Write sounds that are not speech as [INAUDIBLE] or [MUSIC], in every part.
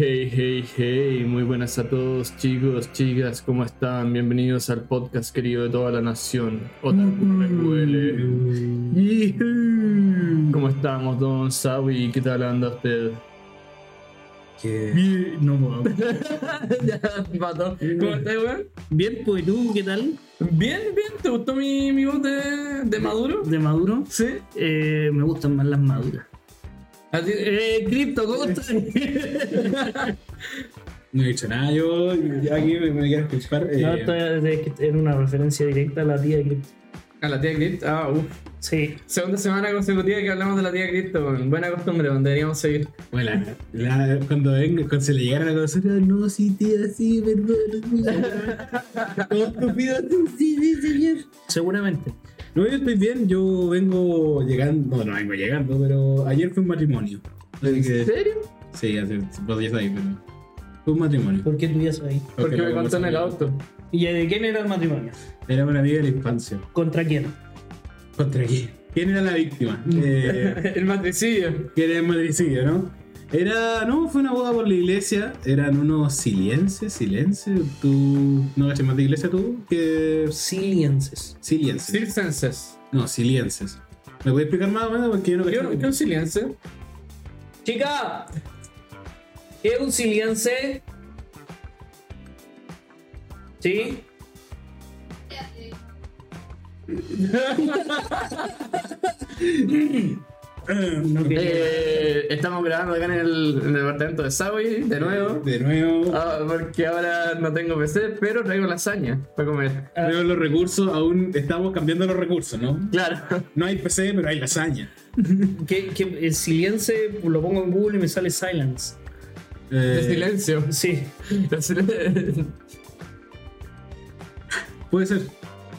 Hey, hey, hey, muy buenas a todos chicos, chicas, ¿cómo están? Bienvenidos al podcast querido de toda la nación. Otaku Recuele. ¿Cómo estamos, don Sawi? ¿Qué tal anda usted? Bien, no, [LAUGHS] ya, pato. ¿Cómo estás, weón? Bien, pues tú, ¿qué tal? Bien, bien, ¿te gustó mi, mi voz de, de Maduro? ¿De Maduro? Sí. Eh, me gustan más las maduras. ¿A ti- Eh, Crypto, ¿cómo estás? No he dicho nada, yo ya aquí me, me quiero escuchar. eh, No, esto era una referencia directa a la tía que. A la tía Crypto, ah, uff. Sí, Segunda semana consecutiva que hablamos de la tía Crypto, weón. buena costumbre, weón, deberíamos seguir. bueno, la- la- cuando venga, cuando se le llegara la cosa, no, sí, tía, sí, perdón. Todo estúpido, sí, sí, señor. seguramente. No, yo estoy bien, yo vengo llegando, no, no vengo llegando, pero ayer fue un matrimonio. Así que, serio? sí, hace, vos ya pero fue un matrimonio. ¿Por qué tú ya? Porque la me contó en el auto. ¿Y de quién era el matrimonio? Era una amiga de la infancia. ¿Contra quién? ¿Contra quién? ¿Quién era la víctima? [LAUGHS] Eh, el matricidio. que era en matricidio, ¿no? Era, no, fue una boda por la iglesia, eran unos silienses, silences, tú, ¿no cachas más de iglesia tú? Que Silienses. silienses, Circenses. no, silienses. ¿Me puedes explicar más o menos? Porque yo no ¿Qué cacho. qué un siliense? Chica, ¿qué es un siliense? ¿Sí? [LAUGHS] [LAUGHS] No quería. Eh, estamos grabando acá en el, en el departamento de Sawi, de nuevo. De nuevo, Ah, porque ahora no tengo PC, pero traigo lasaña para comer. Luego los recursos, aún estamos cambiando los recursos, ¿no? Claro. No hay PC, pero hay lasaña. ¿Qué, qué- el siliense lo pongo en Google y me sale silence. Eh, De silencio. Sí. De Puede ser.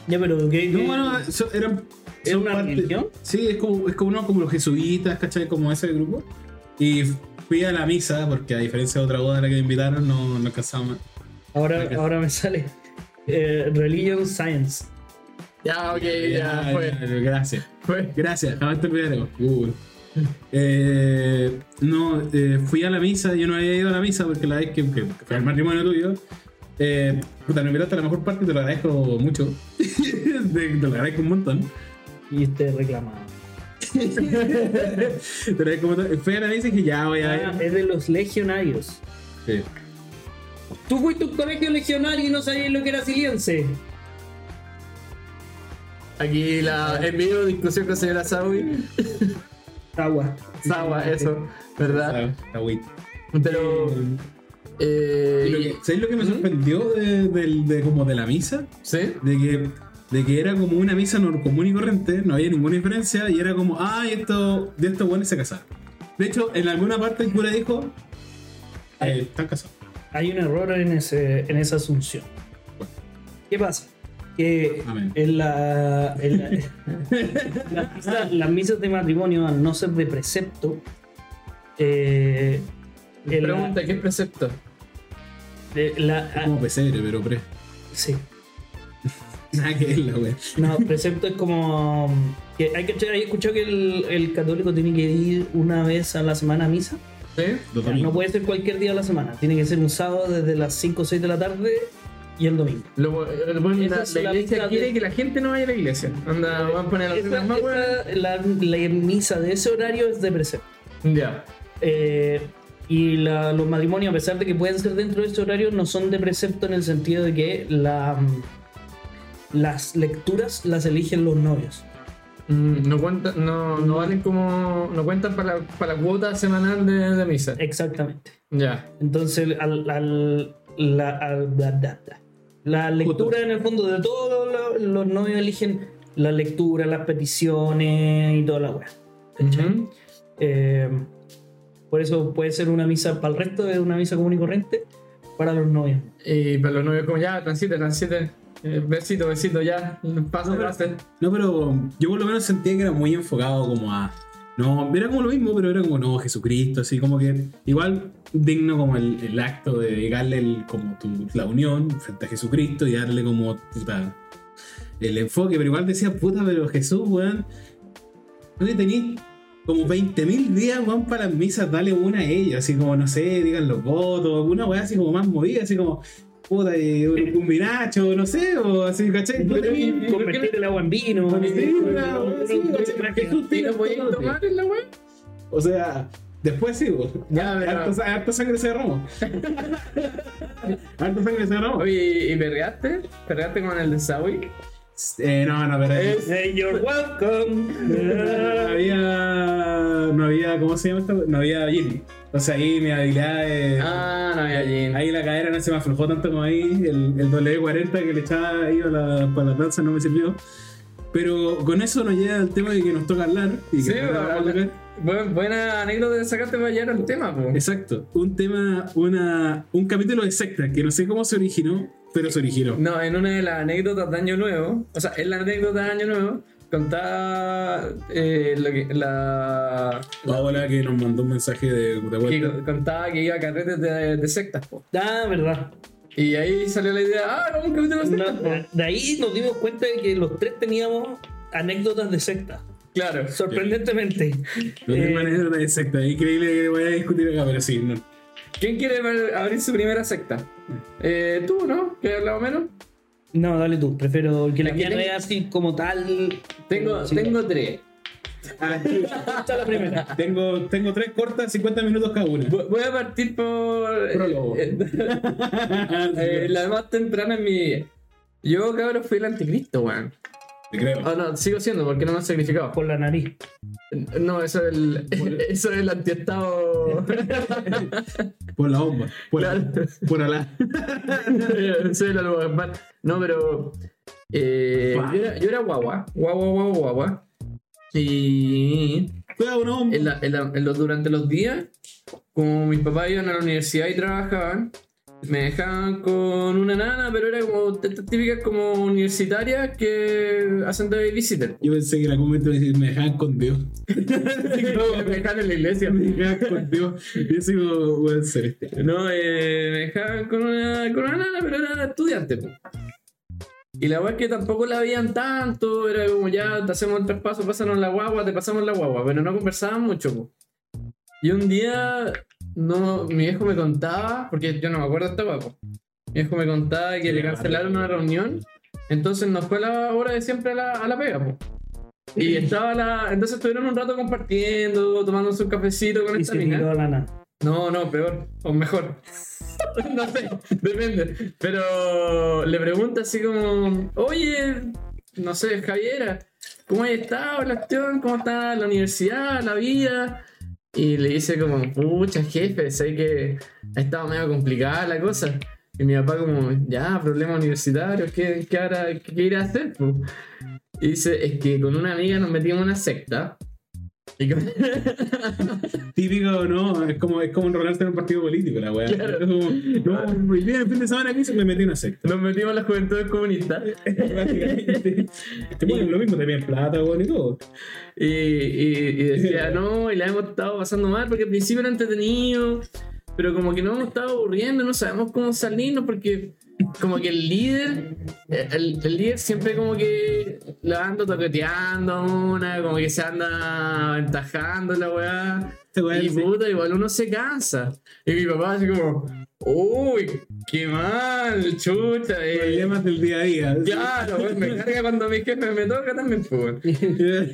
Ya, pero ¿qué, No, bueno, eran. ¿Es una parte- religión? Sí, es como, es como, uno, como los jesuitas, ¿cachai? Como ese grupo. Y fui a la misa, porque a diferencia de otra boda a la que me invitaron, no, no alcanzamos. ahora, Ok. ahora me sale eh, religion science. Ya, ok, ya, fue. ya, Gracias. Fue. Gracias, jamás te olvidaremos. Google. Eh, no, eh, fui a la misa, yo no había ido a la misa porque la vez que, que fui al matrimonio tuyo, eh, puta, me invitaste a la mejor parte y te lo agradezco mucho. [LAUGHS] te, te lo agradezco un montón. Y este reclamado. Te lo agradezco un montón. Fui a la misa y dije, ya voy a Ah, es de los legionarios. Sí. Tú fuiste a un colegio legionario y no sabías lo que era siliense. Aquí la en vivo discusión con señora Sawi. Agua. Sawa, eso, ¿verdad? Güey. Pero. Eh, lo que- ¿Sabéis lo que me sorprendió de, del- de como de la misa? ¿Sí? De que, de que era como una misa común y corriente, no había ninguna diferencia, y era como, ah, esto, de estos buenos se casaron. De hecho, en alguna parte el cura dijo, eh, están casados. Hay un error en, ese, en esa asunción. ¿Qué pasa? Que Amén. en la, en la- [LAUGHS] las, misas, las misas de matrimonio, al no ser de precepto, eh, en la- Pregunta, ¿qué precepto? eh, la- Es como pesebre, pero pre. sí. [LAUGHS] Nada que es la wea. No, precepto es como. Que hay, que, hay escuchado que el, el católico tiene que ir una vez a la semana a misa. ¿Sí? Los No puede ser cualquier día de la semana. Tiene que ser un sábado desde las 5 o 6 de la tarde y el domingo. Lo, bueno, Esa la, es la la iglesia misa quiere de- que la gente no vaya a la iglesia. Anda, van a poner las Esa- más esa- la, la misa de ese horario es de precepto. Ya. Eh, y la- los matrimonios, a pesar de que pueden ser dentro de ese horario, no son de precepto en el sentido de que la, las lecturas las eligen los novios. Mm, No cuentan, no, no valen como. No cuentan para la, para la cuota semanal de, de misa. Exactamente. Ya. Entonces, al, al- la, al- da. la lectura en el fondo de todos los, los novios eligen la lectura, las peticiones y toda la weá. Ujú. Eh, por eso puede ser una misa para el resto de una misa común y corriente para los novios. Y para los novios, como ya, transite, transite. Eh, besito, besito, ya. Pase, pase. No, pero yo por lo menos sentía que era muy enfocado como a. No, era como lo mismo, pero era como no, Jesucristo, así como que igual digno como el, el acto de el, como tu, la unión frente a Jesucristo y darle como puta, el enfoque, pero igual decía, puta, pero Jesús, weón, no le tenías como 20.000 días, weón, para las misas, dale una a ellos, así como, no sé, digan los votos, una weá así como más movida, así como, puta, y un, un vinacho, no sé, o así, ¿cachai? Convertir el agua en vino. Sí, una weá así, ¿cachai? ¿Qué ¿Y tomar en la web? O sea, después sí, weón. Ya, [LAUGHS] Harto, harto sangre se derramó. [LAUGHS] harto sangre se derramó. Oye, ¿y perreaste? ¿Perreaste con el de Sawi? Eh, no, no, pero Es- Say you're welcome. [LAUGHS] no había, no había, ¿cómo se llama esto? No había gin. O sea, ahí mi habilidad es... Ah, no había gin. Ahí la cadera no se me aflojó tanto como ahí. El, el W40 que le echaba ahí a la, para la danza no me sirvió. Pero con eso nos llega el tema de que nos toca hablar. Y que Sí, hablar. Buen- buena anécdota de sacarte para llegar al tema, po. Exacto. Un tema, una, un capítulo de secta que no sé cómo se originó, pero se originó. No, en una de las anécdotas de Año Nuevo, o sea, en la anécdota de Año Nuevo, contaba eh, lo que, la, La abuela que nos mandó un mensaje de, de que vuelta. contaba que iba a carretes de, de sectas, po. Ah, verdad. Y ahí salió la idea, ah, como un capítulo de sectas, po. No, de ahí nos dimos cuenta de que los tres teníamos anécdotas de secta. Claro. Sorprendentemente. No Eh, tengo manera de secta. Increíble que voy a discutir acá, pero sí, no. ¿Quién quiere abrir su primera secta? Eh, tú, ¿no? ¿Que hablado menos? No, dale tú. Prefiero que la no tengo- es así como tal. Tengo, Sí. tengo tres. Ah, la primera. [LAUGHS] tengo, tengo tres cortas, 50 minutos cada una. Voy a partir por. Prólogo. eh, [LAUGHS] eh, la más temprana en mi vida. Yo, cabrón, fui el anticristo, weón. Te creo. Oh, no, sigo siendo porque no me han sacrificado. Por la nariz. No, eso es el, [LAUGHS] eso es el antiestado. [LAUGHS] Por la bomba. Por, Claro. por. [LAUGHS] Soy el Allahu Akbar. No, pero. eh, yo, era, yo era guagua. Guagua, guagua, guagua. Y. Cuidado, no, en la- en la- en los- durante los días, como mis papás iban a la universidad y trabajaban, me dejaban con una nana, pero era como estas típicas como universitarias que hacen de babysitter. Yo pensé que en algún momento me dejaban con Dios. [LAUGHS] me dejaban en la iglesia. Me dejaban con Dios. Yo sigo, ser este. No, eh, me dejaban con una, con una nana, pero era estudiante. Y la weá es que tampoco la veían tanto, era como ya te hacemos el traspaso, pásanos la guagua, te pasamos la guagua, pero no conversaban mucho. po. Y un día, no, mi viejo me contaba, porque yo no me acuerdo esta guapo. Mi viejo me contaba que le cancelaron una reunión, entonces nos fue la hora de siempre a la, a la pega. po. Y estaba la. Entonces estuvieron un rato compartiendo, tomándose un cafecito con Y esta se mina. tiró. No, no, peor. O mejor. [LAUGHS] no sé, depende. Pero le pregunta así como, oye, no sé, Javiera, ¿cómo has estado la acción? ¿Cómo está la universidad, la vida? Y le dice como, pucha, jefe, sé que ha estado medio complicada la cosa. Y mi papá como, ya, problemas universitarios, ¿qué, qué, hará, qué, qué irá a hacer? po?" Y dice, es que con una amiga nos metimos en una secta. [LAUGHS] Típico, no, es como, es como enrolarse en un partido político, la weá. Claro. Como, no, bien, el fin de semana que hice me metí en una secta. nos metimos en la juventud comunista. [LAUGHS] Básicamente. Te ponen lo mismo, te piden plata, weón, y todo. Y, y- y decía, no, y la hemos estado pasando mal porque al principio era entretenido, pero como que nos hemos estado aburriendo, no sabemos cómo salirnos porque como que el líder, el, el líder siempre como que la anda toqueteando a una, como que se anda aventajando la weá. Este Y puta, igual uno se cansa. Y mi papá así como, uy, qué mal, chucha. eh". Problemas del día a día. Claro, weón, me carga cuando mi jefe me toca también, pues. [LAUGHS] el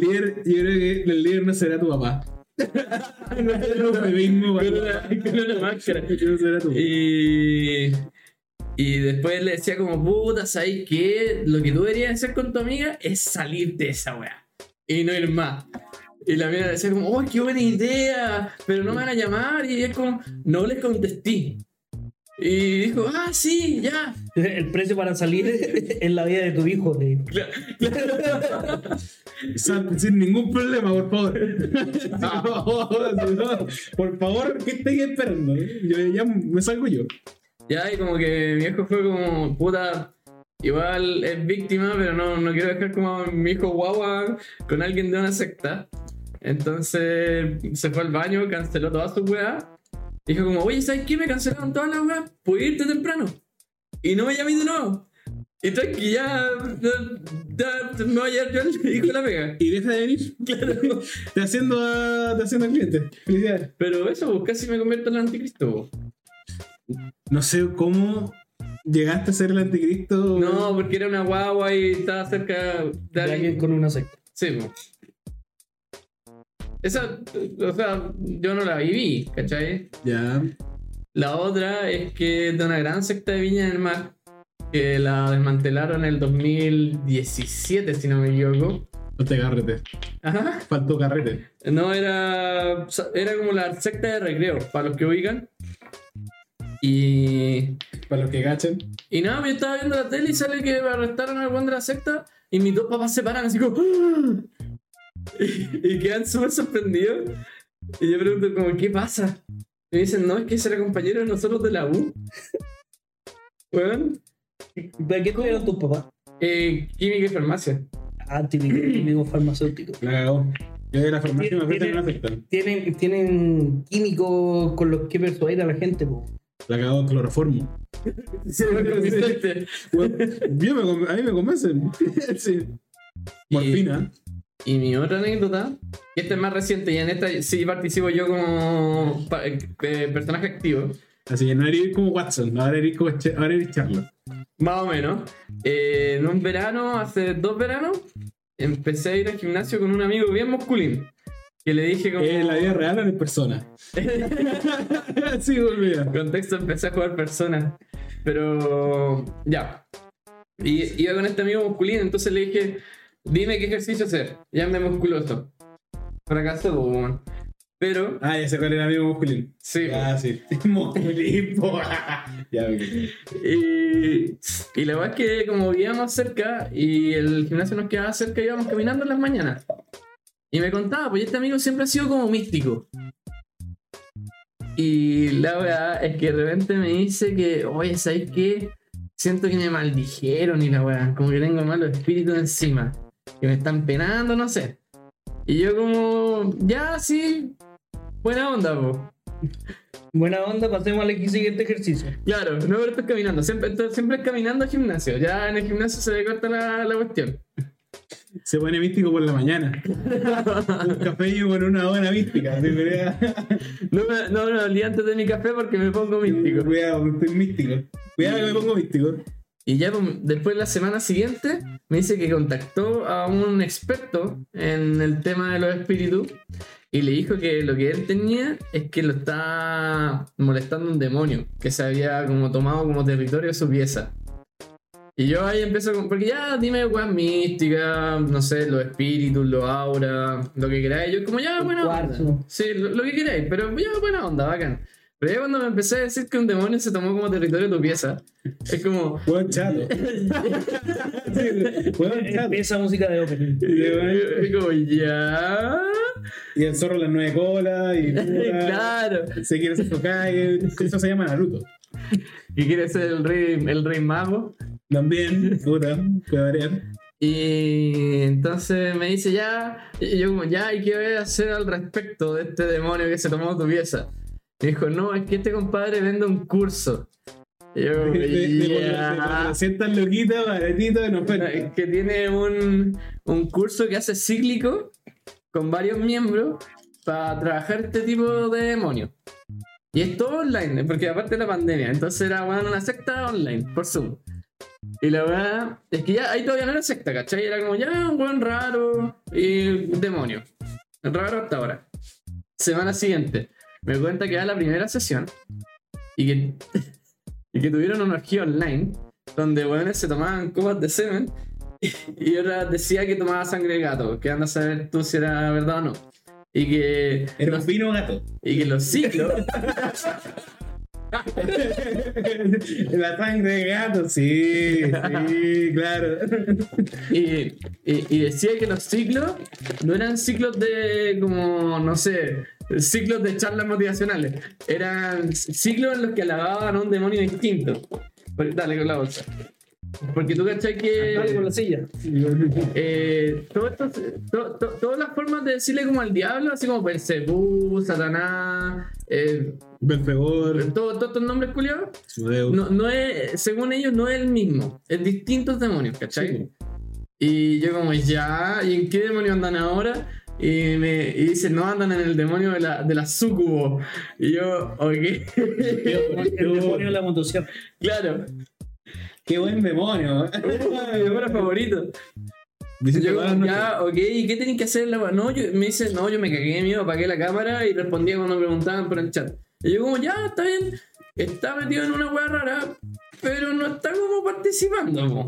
líder, yo creo que el líder no será tu papá. Y, y después le decía como, puta, ¿sabes qué? Lo que tú deberías hacer con tu amiga es salir de esa weá. Y no ir más. Y la mina decía como, oh, qué buena idea, pero no me van a llamar. Y es como, no les contesté. Y dijo, ah, sí, ya. [LAUGHS] El precio para salir [LAUGHS] es la vida de tu hijo. le digo. [LAUGHS] Sal- Sin ningún problema, por favor. por favor, ¿qué estáis esperando? Yo ya me salgo yo. Ya, y como que mi viejo fue como, puta, igual es víctima, pero no, no quiero dejar como a mi hijo guagua con alguien de una secta. Entonces se fue al baño, canceló toda su weá. Dijo como, oye, ¿sabes qué? Me cancelaron todas las weas, ¿puedo irte temprano? Y no me llamé de nuevo. Y tranqui, ya, ya, ya me voy a llevar yo el hijo de la pega. Y deja de venir. Claro. Te haciendo, a- te haciendo al cliente. Felicidades. Pero eso, pues, casi me convierto en el anticristo. pues. No sé cómo llegaste a ser el anticristo. No, porque era una guagua y estaba cerca de De alguien alguien. con una secta. Sí, pues. Esa, o sea, yo no la viví, ¿cachai? Ya. La otra es que es de una gran secta de Viña del Mar, que la desmantelaron en el 2017, si no me equivoco. Falta carrete. Ajá. Faltó carrete. No, era, era como la secta de recreo, para los que ubican. Y, Para los que cachen. y nada, yo estaba viendo la tele y sale que arrestaron al buen de la secta y mis dos papás se paran así como... Y, [LAUGHS] y quedan súper sorprendidos. Y yo pregunto como, ¿qué pasa? Y me dicen, no, es que ese era compañero de nosotros de la U. [LAUGHS] Bueno, ¿De qué estudiaron tus papás? eh, química y farmacia. Ah, típico, [LAUGHS] típico farmacéutico. La cagó. Yo de la farmacia me ofrecen Tiene- una secta. Tienen, tienen químicos con los que persuadir a la gente, po. La cagó cloroformo. Sí. Bueno, yo me, con- a mí me convencen. sí. Morfina. Y mi otra anécdota, que esta es más reciente y en esta sí participo yo como eh, personaje activo, Así que no eres como Watson, ahora eres como Ch- ahora eres Charlotte. más o menos. Eh, en un verano, hace dos veranos, empecé a ir al gimnasio con un amigo bien musculín. Que le dije como... ¿En la vida real o en persona? [LAUGHS] sí, volvía. contexto empecé a jugar personas. Pero ya. Y iba con este amigo musculín, entonces le dije, dime qué ejercicio hacer. Ya me musculoso. Fracaso, weón. Pero, Ah, ya sé cuál era el amigo musculín. sí. Ah, sí. [LAUGHS] musculín. [LAUGHS] Ya. Y, y la verdad es que como vivíamos cerca y el gimnasio nos quedaba cerca, íbamos caminando en las mañanas. Y me contaba, pues este amigo siempre ha sido como místico. Y la verdad es que de repente me dice que, oye, ¿sabes qué? Siento que me maldijeron y la weá, como que tengo malos espíritus encima. Que me están penando, no sé. Y yo como, ya, sí, buena onda, po. [LAUGHS] Buena onda, pasemos al siguiente ejercicio. Claro, no, pero estoy caminando. Siempre, siempre es caminando al gimnasio. Ya en el gimnasio se le corta la, la cuestión. Se pone místico por la mañana. [LAUGHS] Un café y con una hora mística. No, me- no, no, el día antes de mi café porque me pongo místico. Cuidado, estoy místico. Cuidado que me pongo místico. Y ya pues, después la semana siguiente me dice que contactó a un experto en el tema de los espíritus y le dijo que lo que él tenía es que lo estaba molestando un demonio que se había como tomado como territorio su pieza. Y yo ahí empiezo con, porque ya dime weas místicas, no sé, los espíritus, los auras, lo que queráis. Yo como ya buena onda. Cuarzo. Sí, lo, lo que queráis, pero ya buena onda, bacán. Pero ya cuando me empecé a decir que un demonio se tomó como territorio de tu pieza, es como, Hueón chato. Hueón [LAUGHS] chato. Empieza música de opening. Y como, ya. Y el zorro las nueve colas. Y [LAUGHS] claro. Se quiere hacer Hokage. Eso se llama Naruto. Y quiere ser el rey, el rey mago. También, puta, puede variar. Y entonces me dice ya. Y yo, como, ya, ¿y qué voy a hacer al respecto de este demonio que se tomó tu pieza? Dijo, no, es que este compadre vende un curso. Y yo, De, de, de, ya. 400 loquitas, baratito, en oferta. Es que tiene un, un curso que hace cíclico con varios miembros para trabajar este tipo de demonios. Y es todo online, porque aparte de la pandemia, entonces era bueno, una secta online, por Zoom. Y la verdad es que ya ahí todavía no era secta, ¿cachai? Era como ya un buen raro y demonio. Raro hasta ahora. Semana siguiente, me cuenta que era la primera sesión y que, [LAUGHS] y que tuvieron una orgía online donde weones se tomaban copas de semen y otra decía que tomaba sangre de gato, que anda a saber tú si era verdad o no. Y que, Era un vino gato. y que los [LAUGHS] ciclos, [LAUGHS] La sangre de gato, sí, sí, claro. y, y- y decía que los ciclos no eran ciclos de como, no sé, ciclos de charlas motivacionales, eran ciclos en los que alababan a un demonio distinto. Dale con la bolsa. Porque tú cachai Dale con la que silla. eh, todo esto, to- to- todas las formas de decirle como al diablo, así como Belcebú, Satanás, eh, Belfegor, todo- todos estos nombres culiados, no, no es, según ellos no es el mismo, es distintos demonios, ¿cachai? Sí. Y yo como, ya, ¿y en qué demonio andan ahora? Y me y dice, no, andan en el demonio de la, de la sucubo. Y yo, ok. [LAUGHS] El demonio de la motosierra. claro, Qué buen demonio. [LAUGHS] mi demonio favorito. Yo como, ya, ok, ¿y qué tenéis que hacer? La... wea? No, yo, me dice, no, yo me cagué de miedo, apagué la cámara y respondía cuando me preguntaban por el chat. Y yo como, ya, está bien, está metido en una wea rara, pero no está como participando. po".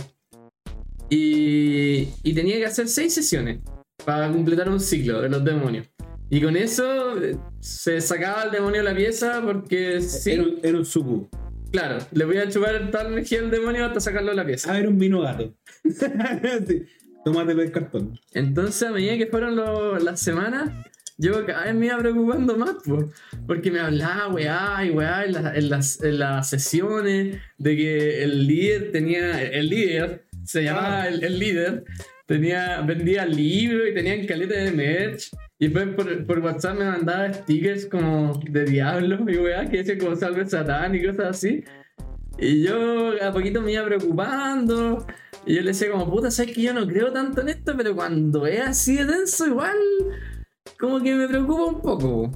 Y, y tenía que hacer seis sesiones para completar un ciclo de los demonios. Y con eso eh, se sacaba el demonio de la pieza porque sí, Era, un- era un suku. claro, le voy a chupar toda la energía al demonio hasta sacarlo de la pieza. Ah, era un vino gato. [LAUGHS] sí. Tómatelo del cartón. Entonces, a medida que fueron lo- las semanas, yo cada vez me iba preocupando más, po, porque me hablaba, weá, y weá, en, la- en las, en las sesiones, de que el líder tenía, el líder, se llamaba el, el líder, tenía, vendía libros y tenían caleta de merch. Y después por, por WhatsApp me mandaba stickers como de diablo y weá, que decían como salve satán y cosas así. Y yo a poquito me iba preocupando. Y yo le decía como, puta, sabes que yo no creo tanto en esto, pero cuando es así de denso, igual como que me preocupa un poco.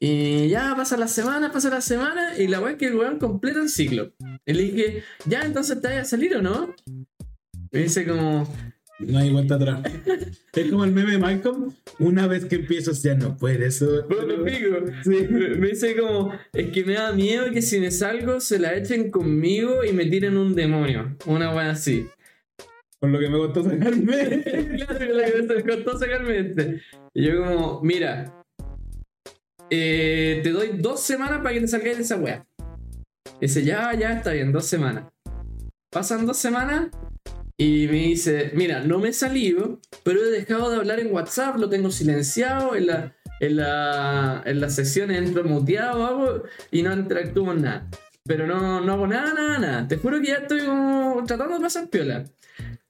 Y ya pasa la semana, pasa la semana, y la weá es que el weón completa el ciclo. Y le dije, ya, entonces te vas a salir o no? Me dice como, No hay vuelta atrás. es como el meme de Malcolm. Una vez que empiezas ya no puedes. Bueno, pico. Me me dice como, es que me da miedo que si me salgo se la echen conmigo y me tiren un demonio. Una weá así. Por lo que me costó sacarme. [LAUGHS] claro, que me costó sacarme este. Y yo como, mira, eh, te doy dos semanas para que te salgas de esa wea. Dice, ya, ya, está bien, dos semanas. Pasan dos semanas y me dice, mira, no me he salido, pero he dejado de hablar en WhatsApp, lo tengo silenciado, en la, en la, en las sesiones entro muteado hago, y no interactúo en nada. Pero no, no hago nada, nada, nada. Te juro que ya estoy como tratando de pasar piola.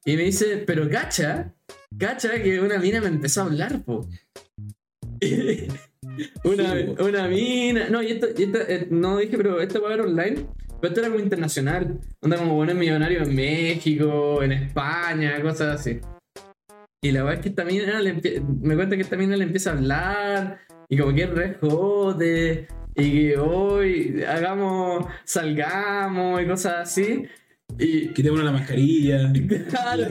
Y me dice, pero cacha, cacha que una mina me empezó a hablar, po. [LAUGHS] una, una mina. No, y esto, y esto, eh, no dije, pero esto va a ver online. Pero esto era como internacional. Onda como buenos millonarios en México, en España, cosas así. Y la verdad es que esta mina me cuenta que esta mina le empieza a hablar. Y como que es re jode. Y que hoy hagamos, salgamos y cosas así. Y, Quitémonos la mascarilla. [LAUGHS] Claro.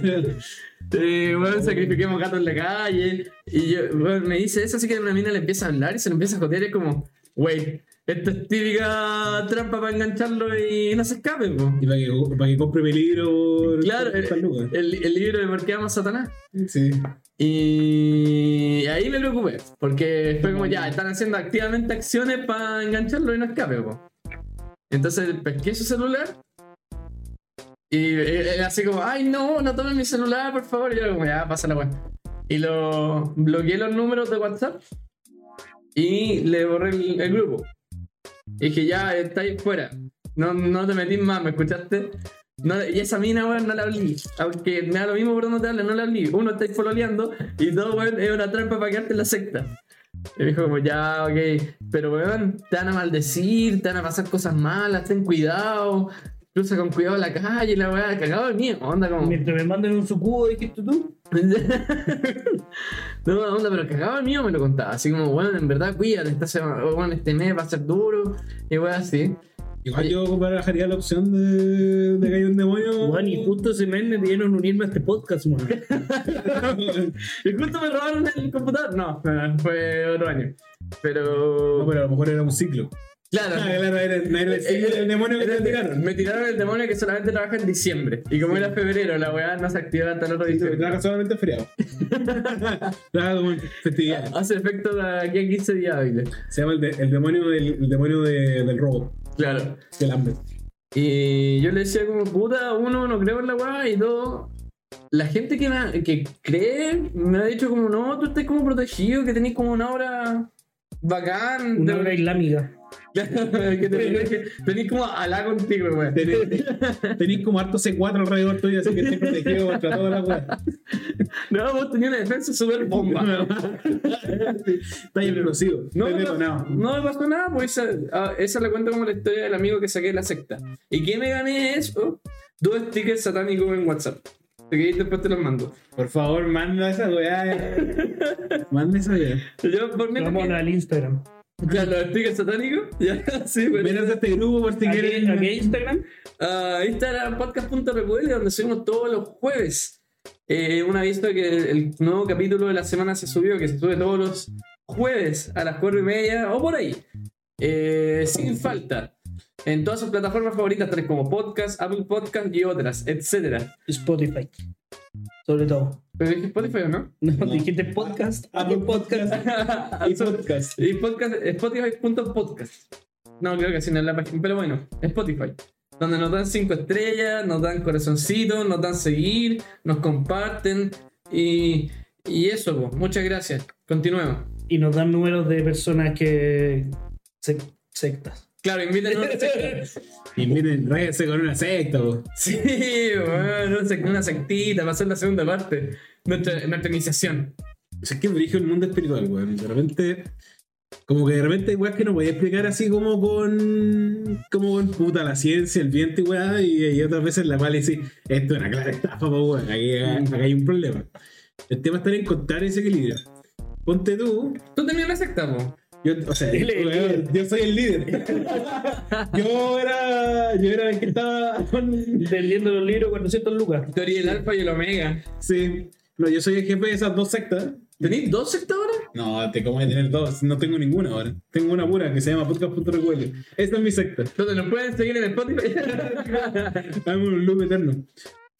Eh, bueno, sacrifiquemos gatos en la calle. Y yo, bueno, me dice eso, así que una mina le empieza a hablar y se le empieza a joder. Y es como, wey, esto es típica trampa para engancharlo y no se escape, po. Y para que, para que compre mi libro. Claro, lucas. el, el libro de por qué amo a Satanás. Sí. Y ahí me preocupé, porque fue como ya, están haciendo activamente acciones para engancharlo y no escape, po. Entonces pesqué su celular y él él así como, ay no, no tomen mi celular, por favor. Y yo como, ya, pasa la weá. Y lo bloqueé los números de WhatsApp y le borré el, el grupo. Y dije, ya, está fuera. No, no te metís más, ¿me escuchaste? No, y esa mina, weón, no la hablé. Aunque me da lo mismo por donde te hable, no la hablé. Uno, estáis pololeando y dos, weón, es una trampa para quedarte en la secta. Y me dijo como, ya, ok. Pero, weón, te van a maldecir, te van a pasar cosas malas, ten cuidado. Cruza con cuidado la calle, la weá, cagado de miedo. Onda como... Mientras me manden un sucubo, dijiste tú. [LAUGHS] no, onda, pero cagado el mío me lo contaba. Así como, bueno, en verdad, cuídate, esta semana, bueno, este mes va a ser duro. Y weón, así. Igual yo barajaría la opción de, de que haya un demonio. Juan, y justo ese mes me pidieron unirme a este podcast, man. [LAUGHS] Y justo me robaron el computador. No, no, fue otro año. Pero. No, pero a lo mejor era un ciclo. Claro. Ah, claro, era, no era el, ciclo del demonio que Era te tiraron. Me tiraron el demonio que solamente trabaja en diciembre. Y como era febrero, la weá no se activa hasta el otro diciembre. trabaja solamente en feriado. [LAUGHS] trabaja como en festividad. Hace efecto de aquí a 15 días hábiles. Se llama el, de- el demonio, del, el demonio de- del robo. Claro. Del hambre. Y yo le decía como, puta, uno, no creo en la weá, y dos, la gente que, me- que cree me ha dicho como, no, tú estás como protegido, que tenés como una obra bacán. Una de- obra islámica. Que tenés, que- tenés como alá contigo, weón. Tenés, tenés como harto C4 alrededor tuyo, así que estoy protegido contra todas las weas. No, vos tenías una defensa súper bomba. [LAUGHS] Está ahí explosivo. No, detonado. pasó, no me pasó nada, pues esa, ah, esa la cuento como la historia del amigo que saqué de la secta. ¿Y qué me gané eso? Dos stickers satánicos en WhatsApp. Que después te los mando. Por favor, manda esa weá. [LAUGHS] Manda esa weá. Yo por mí. Vamos al Instagram. Ya, los stickers satánicos. [LAUGHS] Ya, sí, pero. Menos a este grupo por si ¿A quieren. a qué Instagram? Ah, Instagram podcast.recuerde donde subimos todos los jueves. Eh, un aviso de que el nuevo capítulo de la semana se subió, que se sube todos los jueves a las 4 y media o por ahí. Eh, sin falta. En todas sus plataformas favoritas, tales como Podcast, Apple Podcast y otras, etcétera. Spotify. Sobre todo. ¿Pero dije Spotify o no? No, No. dijiste podcast. Apple Podcast [LAUGHS] y podcast. y podcast, Spotify.podcast. No, creo que así no es la página, pero bueno, Spotify. Donde nos dan 5 estrellas, nos dan corazoncitos, nos dan seguir, nos comparten y, y eso, pues. muchas gracias. Continuemos. Y nos dan números de personas que. sec- sectas. Claro, invítenos a una secta. Miren, réguense con una secta, po. Sí, bueno, una sec- una sectita para hacer la segunda parte. Nuestra, nuestra iniciación. O sea, es que me dirige un mundo espiritual, weón. De repente, como que de repente weas que no podía explicar así como con. como con puta la ciencia, el viento y weá. Y otras veces en la cual decís, esto es una clara estafa, po, weón. Aquí, acá hay un problema. El tema está en encontrar ese equilibrio. Ponte tú. Tú tenías una secta, po. Yo, o sea, yo soy el líder. [LAUGHS] yo era. Yo era el que estaba con. Vendiendo los libros 400 lucas. Tú eres el alfa y el omega. Sí. No, yo soy el jefe de esas dos sectas. ¿Tenéis dos sectas ahora? No, te como de tener dos. No tengo ninguna ahora. Tengo una pura que se llama podcast.recuerdo. Esta es mi secta. Donde nos pueden seguir en Spotify. Estamos en un loop eterno.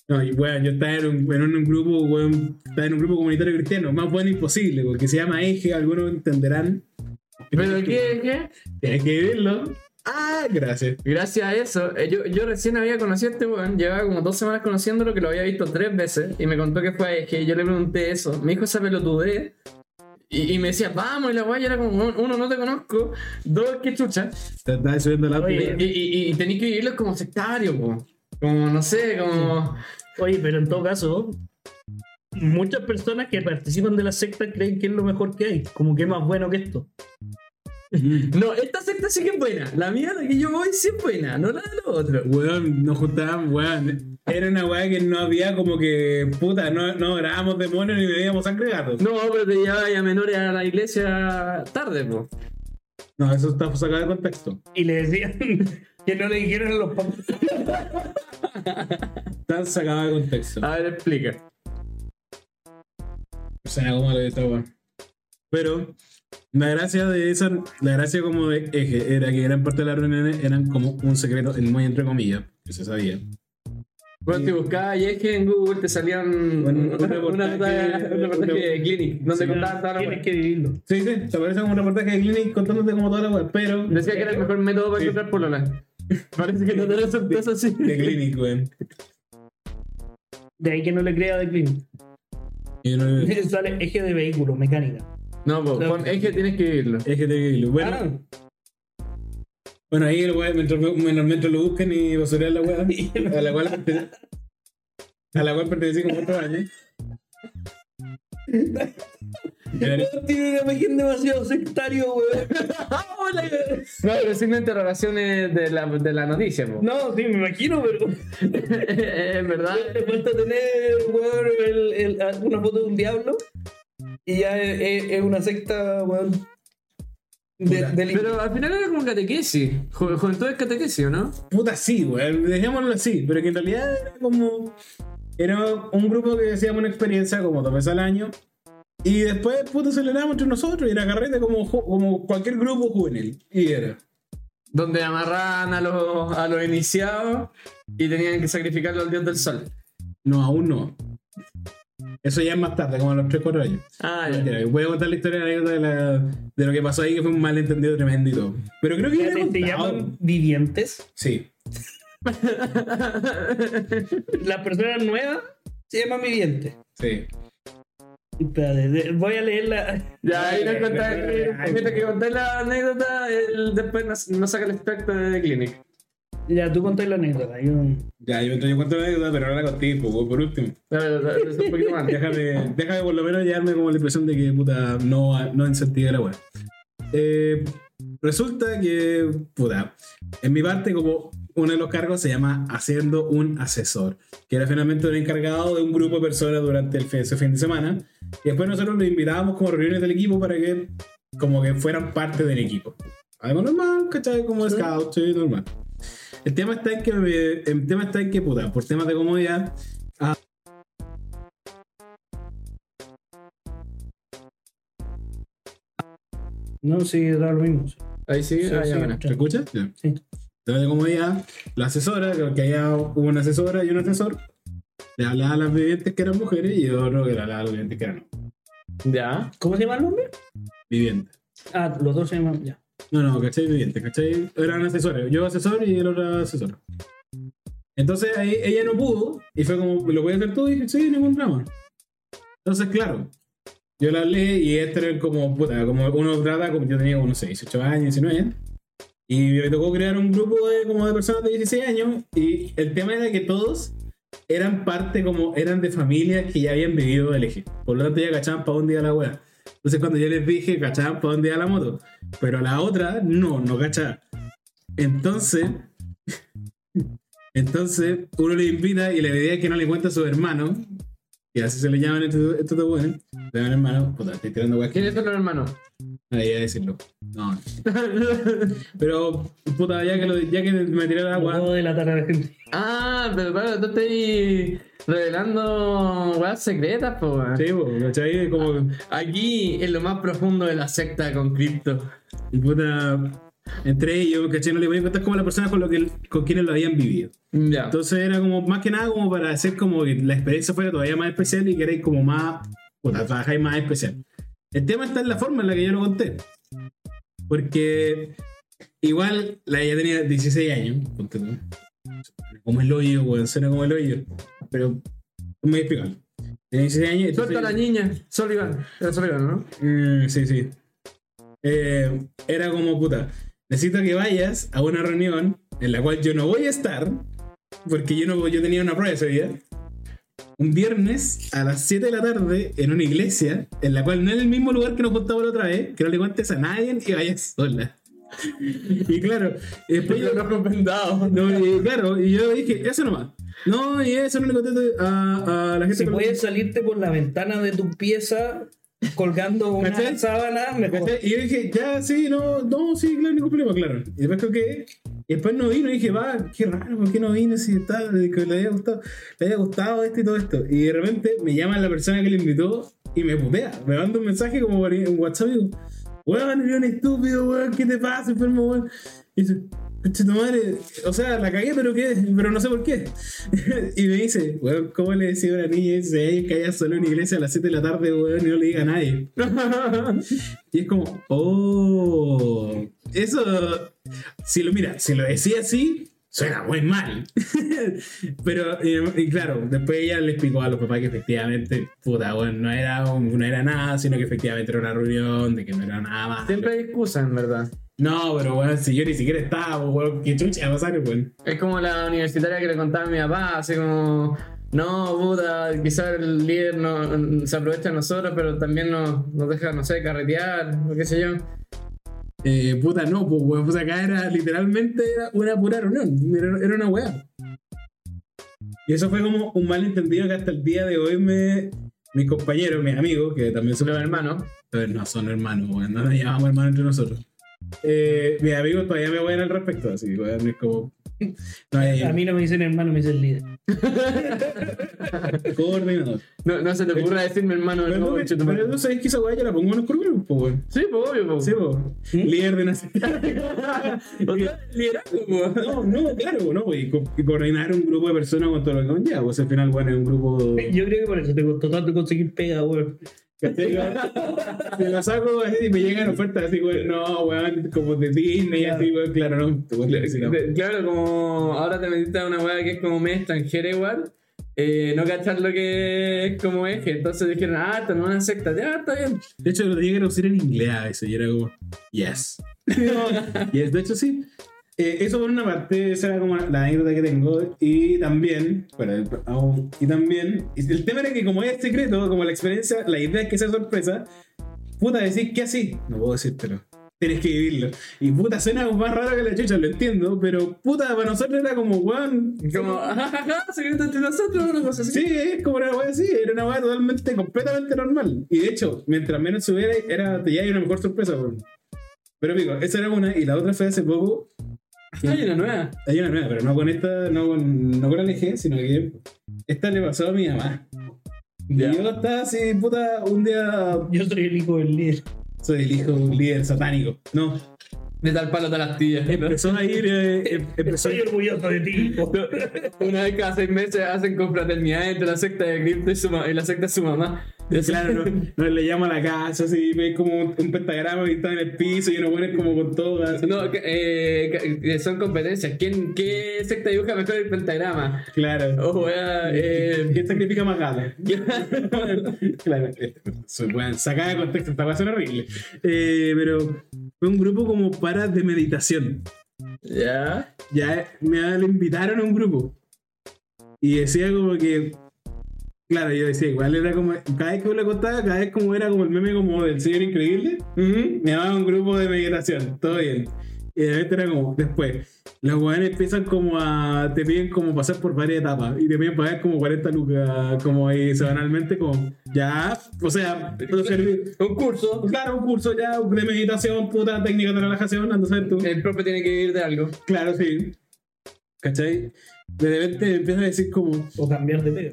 No, y weón, yo estaba en un, en un grupo, weón, estaba en un grupo comunitario cristiano, más bueno imposible, porque se llama Eje, algunos entenderán. ¿Pero qué? ¿Qué? Tienes que vivirlo. Ah, gracias. Gracias a eso, eh, yo, yo recién había conocido a este weón, llevaba como dos semanas conociéndolo, que lo había visto tres veces, y me contó que fue y yo le pregunté eso, me dijo esa pelotudez, y, y me decía, vamos, y la weá, y era como, uno, no te conozco, dos, qué chucha, Te subiendo la Oye, y, y, y tenéis que vivirlos como sectario, po. como, no sé, como... Oye, pero en todo caso, muchas personas que participan de la secta creen que es lo mejor que hay. Como que es más bueno que esto. No, esta secta sí que es buena, la mía de que yo voy sí es buena, no la de los otros. Weón, nos juntábamos, weón. Era una weá que no había como que, puta, no, no orábamos demonios ni bebíamos sangre gato. No, pero te llevaba ya menores a la iglesia tarde, po. No, eso está sacado de contexto. Y le decían [LAUGHS] que no le dijeran a los papás. Está sacado de contexto. A ver, explica. O sea, como lo de esta weá. Pero la gracia de esa, la gracia como de eje era que gran parte de las reuniones eran como un secreto, en muy entre comillas, que se sabía. Cuando te buscabas Yeje en Google te salían Un- reportaje- una nota- un reportaje de Clinic donde Sí. contaban toda la Tienes que vivirlo. Sí, sí, te parece como un reportaje de Clinic contándote como toda la web, pero Decía que era el mejor método para Sí. encontrar polola. [LAUGHS] Parece que no te lo sorpresa así. de Clinic, weón. De ahí que no le crea de Clinic. Sale eje de vehículo, mecánica. No, po, No. pon- es que tienes que vivirlo. Eje de Clinic. Bueno, Ah, bueno ahí el weón, mientras, mientras, mientras lo buscan y basurean la weá, [LAUGHS] a la cual a la cual pertenecí como otros años. [LAUGHS] Tiene una imagen demasiado sectario, weón. [LAUGHS] No, pero de interrogaciones de la, de la noticia, po. No, sí, me imagino, pero. [LAUGHS] es verdad. Te falta tener, weón, el- el- una foto de un diablo. Y ya es, es- es una secta, weón. De, Pero al final era como catequesis. Ju- Juventud es catequesis, ¿o no? Puta, sí, weón, dejémoslo así, pero que en realidad era como. Era un grupo que hacíamos una experiencia como dos veces al año. Y después, puta, celebrábamos entre nosotros y era carrete como, como cualquier grupo juvenil. Y era. Donde amarraban a los, a los iniciados y tenían que sacrificarlo al dios del sol. No, aún no. Eso ya es más tarde, como a los 3, 4 años. Ah, ya. Mentira, Voy a contar la historia de, la- de lo que pasó ahí, que fue un malentendido tremendo y todo. Pero creo que ya ¿Te, te llaman vivientes? Sí. Las personas nuevas se llaman vivientes. Sí. Espérate, de- voy a leer la. Ya, ahí no conté. Mientras que conté la anécdota, él después nos, nos saca el extracto de The Clinic. Ya, tú contáis la anécdota. Yo... Ya, yo yo cuento la anécdota, pero no la conté, pues, por último. Dale, dale, es un poquito más. Déjame, déjame por lo menos llevarme como la impresión de que puta no, no incentivé la weá. Eh, resulta que, puta, en mi parte, como uno de los cargos se llama haciendo un asesor, que era finalmente un encargado de un grupo de personas durante el fin, ese fin de semana. Y después nosotros los invitábamos como reuniones del equipo para que, como que fueran parte del equipo. Algo normal, ¿cachai? Como scout, sí, normal. El tema está en que, me- el tema está en que, puta, por temas de comodidad, No, sí, da lo mismo. sí. Ahí sí, Sí, ah, sí. ya, bueno. ¿te escuchas? Ya. Sí. Entonces, de comodidad, la asesora, creo que haya una asesora y un asesor, le hablaba a las vivientes que eran mujeres y otro que le hablaba a los vivientes que eran Ya. ¿Cómo se llama el nombre? vivientes. Ah, los dos se llaman. Ya. No, no, ¿cachai? Vivientes, ¿cachai? Eran asesores. Yo asesor y él era asesor. Entonces ahí ella no pudo y fue como, ¿lo puedes hacer tú? Y dije, sí, ningún drama. Entonces, claro, yo la hablé y este era como, puta, como uno trata, como yo tenía unos 6, 8 años, 19 y me tocó crear un grupo de, como de personas de 16 años y el tema era que todos eran parte, como eran de familias que ya habían vivido el eje. Por lo tanto ya cachaban para dónde iba la wea. Entonces cuando yo les dije, cachaban para dónde iba la moto. Pero la otra, no, no cachaba. Entonces, [LAUGHS] entonces uno le invita y la idea es que no le cuenta a su hermano, y así se le llaman estos estos dos buenos, le llaman hermano, puta, estoy tirando weas. ¿Quiénes son los hermanos? Ahí a decirlo. No. Pero, puta, ya que, lo- ya que me tiré el No agua. puedo delatar a la gente. ah, pero claro, tú estás revelando weas secretas, po. weón. Sí, pues, ¿cachai? Como, Aquí, en lo más profundo de la secta con Cristo. puta, entre ellos, ¿cachai? No le voy a contar como las personas con, lo que, con quienes lo habían vivido. Ya. Entonces era como más que nada como para hacer como que la experiencia fuera todavía más especial y queréis como más, puta, trabajáis más especial. El tema está en la forma en la que yo lo conté. Porque igual la ella tenía 16 años. Como el hoyo, weón, suena como el hoyo. Pero me voy a explicar. Tenía 16 años. Suelta a la niña. Sullivan. Era Sullivan, ¿no? Mm, sí, sí. Eh, era como puta. Necesito que vayas a una reunión en la cual yo no voy a estar, porque yo, no, yo tenía una prueba ese día. Un viernes a las 7 de la tarde en una iglesia, en la cual no es el mismo lugar que nos contaba la otra vez, que no le cuentes a nadie y vayas sola. Y claro, y después yo, vendados. no, y claro, y yo dije, eso nomás. No, y eso no le conté a, a la gente. Si puedes salirte por la ventana de tu pieza colgando una ¿Cachai? sábana, mejor. Y yo dije, ya, sí, no, no, sí, claro, ningún problema, claro. Y después creo que. Y después no vino y dije, va, qué raro, ¿por qué no vino si está, que le había gustado, le había gustado esto y todo esto? Y de repente me llama la persona que le invitó y me putea. Me manda un mensaje como por en WhatsApp y digo, weón, eres un estúpido, weón, ¿qué te pasa, enfermo, weón? Y dice, "Conche tu madre, o sea, la cagué, pero qué, pero no sé por qué. [LAUGHS] y me dice, weón, ¿cómo le decía a una niña de 16 años que haya solo en una iglesia a las 7 de la tarde, weón, y no le diga a nadie? [LAUGHS] Y es como, oh, eso, si lo mira, si lo decía así, suena muy mal. [LAUGHS] Pero, y, y claro, después ella le explicó a los papás que efectivamente, puta, bueno, no era, no era nada, sino que efectivamente era una reunión, de que no era nada más. Siempre hay excusas, en verdad. No, pero bueno, si yo ni siquiera estaba, pues, weón, qué chucha va a pasar, weón. Es como la universitaria que le contaba a mi papá, así como, no, puta, quizás el líder no, se aprovecha de nosotros, pero también nos, nos deja, no sé, carretear, o qué sé yo. Eh, puta, no, pues, weón, pues acá era literalmente era una pura reunión, era, era una weá. Y eso fue como un malentendido que hasta el día de hoy me. Mis compañeros, mis amigos, que también son Los hermanos. No son hermanos, weón. No nos llamamos hermanos entre nosotros. Eh, mis amigos todavía me wean al respecto, así, weón. Es como. [LAUGHS] No A mí no me dicen hermano, me dicen líder. [LAUGHS] coordinador. No, no se te ocurra decirme hermano de Pero, nuevo, pero madre. tú sabes que esa weá yo la pongo en los currículum, pues, weón. Sí, pues obvio, pues. Sí, pues. Líder de una [LAUGHS] liderazgo. No, no, claro, no, y, co- coordinar un grupo de personas con todo lo que conlleva, pues al final, bueno, es un grupo. Yo creo que por eso te costó tanto conseguir pega, weón. Me la saco así y me llegan ofertas así, weón, no, weón, como de Disney, así, weón, claro, no. Claro, como ahora te metiste a una weá que es como media extranjera igual. eh, no cachan lo que es como eje. Entonces dijeron, ah, esto no es una secta. Ya, está bien. De hecho, lo tenía que traducir en inglés a eso y era como, yes. [LAUGHS] yes, de hecho, sí. Eh, eso por una parte, esa era como la anécdota que tengo. Y también, bueno, aún- y también, el tema era que como es secreto, como la experiencia, la idea es que sea sorpresa, puta, decir que así, no puedo decírtelo. Tienes que vivirlo. Y puta, suena más raro que la chucha, lo entiendo, pero puta, para nosotros era como, weón. Como, [LAUGHS] jajaja, secreto entre nosotros, una cosa así. Sí, es como una weá así, era una weá totalmente, completamente normal. Y de hecho, mientras menos subiera, era, te llevaba una mejor sorpresa, weón. Pero digo, esa era una, y la otra fue hace poco. Hay una nueva. Hay una nueva, pero no con esta, no con, no con el eje, sino que esta le pasó a mi mamá. Ya. Y yo estaba así, puta, un día Yo soy el hijo del líder. soy el hijo de un líder satánico. No, De tal palo tal astilla. empezó a ir, eh, em- [LAUGHS] empezó a Soy orgulloso de ti. Una vez cada seis meses hacen confraternidad entre la secta de Crypto y, su y la secta de su mamá. Claro, no, no, le llamo a la casa, así, ve como un, un pentagrama está en el piso y uno pone como con todas. No, eh, son competencias. ¿Quién, ¿Qué secta dibuja mejor el pentagrama? Claro. Ojo, wea, eh, ¿Quién sacrifica más gato? [LAUGHS] claro, pueden sacar de contexto, esta cosa suena horrible. Eh, pero fue un grupo como para de meditación. ya. Ya me lo invitaron a un grupo. Y decía como que. Claro, yo decía, igual era como. Cada vez que lo contaba, cada vez como era como el meme como del señor increíble. Ujú. Me llamaban un grupo de meditación, todo bien. Y de repente era como, después, los weones empiezan como a, te piden como pasar por varias etapas y te piden pagar como 40 lucas, como ahí semanalmente, como, ya, o sea, Un curso. claro, un curso ya de meditación, puta técnica de relajación, ando a saber tú. El profe tiene que vivir de algo. Claro, sí. ¿Cachai? De repente empieza a decir como, O cambiar de pega.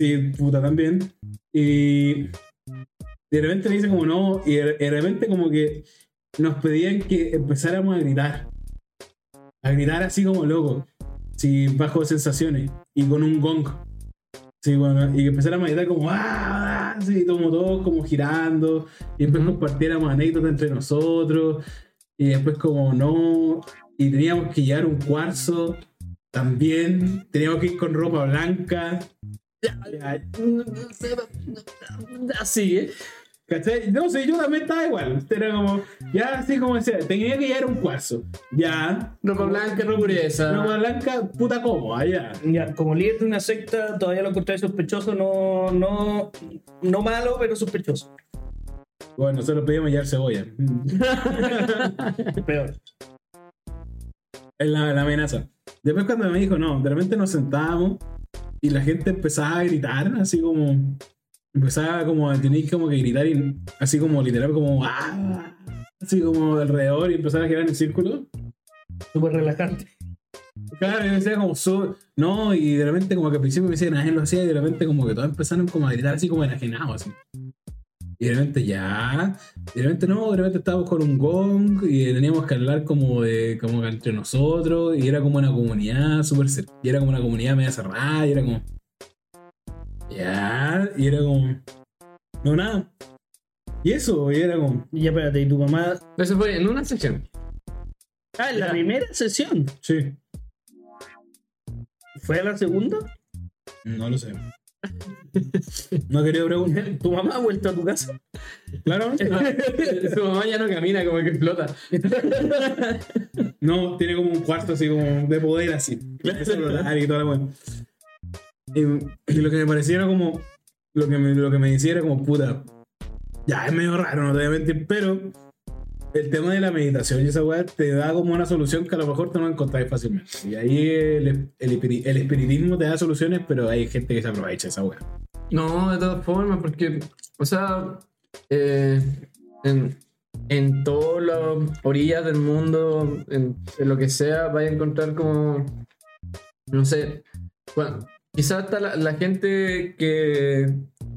Sí, puta también. Y de repente me dice como no, y de repente como que nos pedían que empezáramos a gritar. A gritar así como loco. Sí, bajo sensaciones. Y con un gong. Sí, bueno, y que empezáramos a gritar como ¡ah! Así, como todos como girando. Y después compartiéramos anécdotas entre nosotros. Y después como no. Y teníamos que llevar un cuarzo. También. Teníamos que ir con ropa blanca. Ya, Así, ¿eh? ¿Cachai? No sé, yo también estaba igual. Era como, ya así como decía, tenía que llevar un cuarzo. Ya. Ropa blanca, no pureza. Ropa blanca, puta cómoda, ya. Ya, como líder de una secta, todavía lo encontré sospechoso, no, no, no malo, pero sospechoso. Bueno, nosotros pedíamos llevar cebolla. [LAUGHS] Peor. Es la, la amenaza. Después cuando me dijo, no, de repente nos sentábamos y la gente empezaba a gritar, así como. Empezaba como a tener como que gritar y así como literal como ¡ah! así como alrededor y empezaba a girar en el círculo. Súper relajante. Claro, y me decía como su- no, y de repente como que al principio me decía que nadie lo hacía y de repente como que todos empezaron como a gritar así como enajenados así. Y de repente ya, y de repente no, de repente estábamos con un gong y teníamos que hablar como de como que entre nosotros y era como una comunidad súper y era como una comunidad media cerrada y era como ya, y era como no nada. Y eso, y era como Y ya, espérate, ¿y tu mamá? Eso fue en una sección. Ah, en la primera sesión. sí, ¿Fue a la segunda? no lo sé. [LAUGHS] No quería preguntar. ¿Tu mamá ha vuelto a tu casa? Claramente. [LAUGHS] Su mamá ya no camina, como que explota. No, tiene como un cuarto así como de poder así. y toda la wea. Y, y lo que me parecía era como. Lo que me, lo que me decía era como puta. Ya es medio raro, no te voy a mentir, pero el tema de la meditación y esa weá te da como una solución que a lo mejor tú no encontráis fácilmente. Y ahí el, el, espiri- el espiritismo te da soluciones, pero hay gente que se aprovecha esa weá. No, de todas formas, porque, o sea, eh, en, en todas las orillas del mundo, en, lo que sea, vais a encontrar como, no sé, bueno, quizás está la, gente que,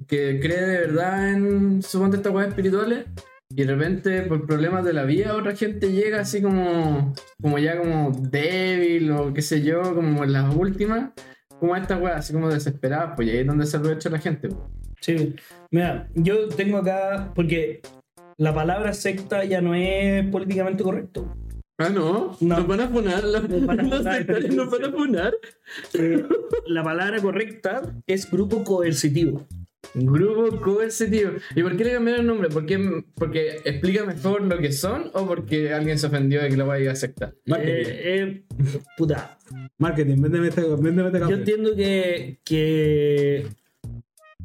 que cree de verdad en, suponte, estas cosas espirituales. Y de repente, por problemas de la vida, otra gente llega así como, como ya como débil o qué sé yo, como en las últimas, como esta weá, así como desesperada, pues y ahí es donde se aprovecha la gente. pues. Sí. Mira, yo tengo acá, porque la palabra secta ya no es políticamente correcto. Ah, no. No. Nos van a funar. Los, Nos van a los funar. sectarios nos van a funar. Eh, la palabra correcta es grupo coercitivo. Grupo coercitivo. ¿Y por qué le cambiaron el nombre? ¿Por qué- porque explica mejor lo que son o porque alguien se ofendió de que lo vaya a aceptar? Marketing. Eh, eh, puta, Marketing, véndeme este, véndeme este yo entiendo que, que.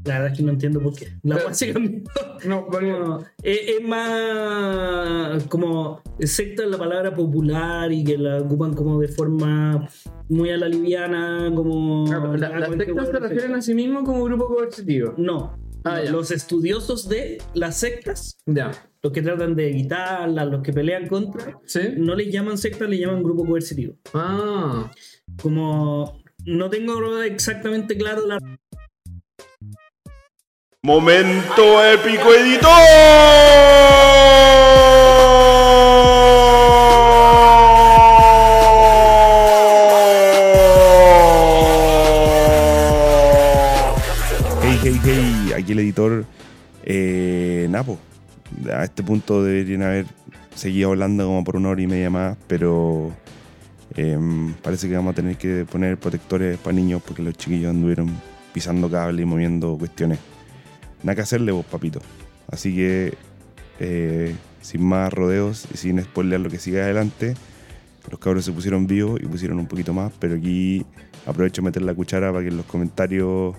La verdad es que no entiendo por qué. La Pero- [LAUGHS] se cambió. No, porque. Como, es, es más como secta la palabra popular y que la ocupan como de forma muy a la liviana, como. Ah, la- las sectas se refieren a sí mismos como grupo coercitivo. No. Ah, los estudiosos de las sectas, Ya. los que tratan de evitarlas, los que pelean contra, ¿Sí? no les llaman secta, les llaman grupo coercitivo. Ah. Como no tengo exactamente claro la Momento épico editor. Hey, hey, hey, aquí el editor eh, Napo. A este punto deberían haber seguido hablando como por una hora y media más, pero em, parece que vamos a tener que poner protectores para niños porque los chiquillos anduvieron pisando cable y moviendo cuestiones. Nada que hacerle vos, papito. Así que, eh, sin más rodeos y sin spoilear lo que sigue adelante, los cabros se pusieron vivos y pusieron un poquito más, pero aquí aprovecho de meter la cuchara para que en los comentarios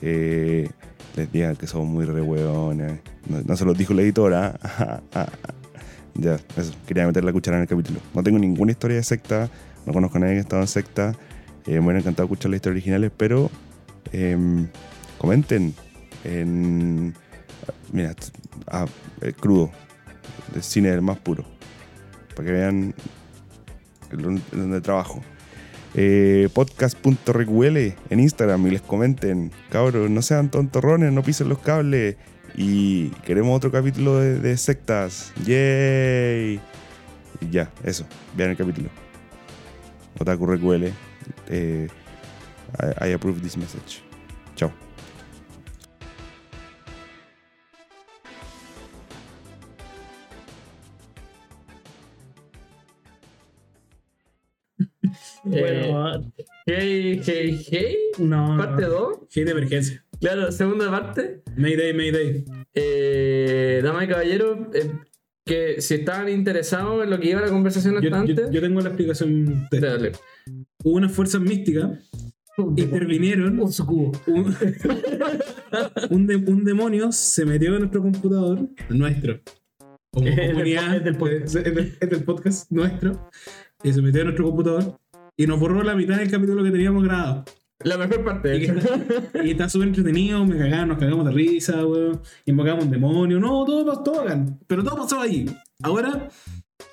eh, les digan que somos muy re hueones. No, se los dijo la editora. [LAUGHS] ya, eso. Quería meter la cuchara en el capítulo. No tengo ninguna historia de secta, no conozco a nadie que ha estado en secta. Eh, me hubiera encantado escuchar las historias originales, pero em, comenten en. Mira, ah, el crudo, del cine del más puro, para que vean el- el donde trabajo. Eh, podcast.reql en Instagram y les comenten, cabros, no sean tontorrones, no pisen los cables. Y queremos otro capítulo de, sectas. ¡Yay! Y ya, eso, vean el capítulo. Otaku eh, I, I approve this message. Chao. Bueno, Hey, hey, hey. no. Parte 2. Hit de emergencia. Claro, segunda parte. Mayday, Mayday. Eh, Damas y caballeros, eh, que si estaban interesados en lo que iba la conversación hasta yo- antes, yo tengo la explicación de dale. Hubo unas fuerzas místicas intervinieron. un sucubo. Un, [LAUGHS] un, de- un demonio se metió en nuestro computador, nuestro. Como comunidad, [LAUGHS] es del podcast. es del- es del podcast nuestro. Y se metió en nuestro computador y nos borró la mitad del capítulo que teníamos grabado. La mejor parte. Y, y está súper entretenido, me cagaban, nos cagamos de risa, weón. Invocamos un demonio, no, todo, todo, todo bacán. Pero todo pasó ahí. Ahora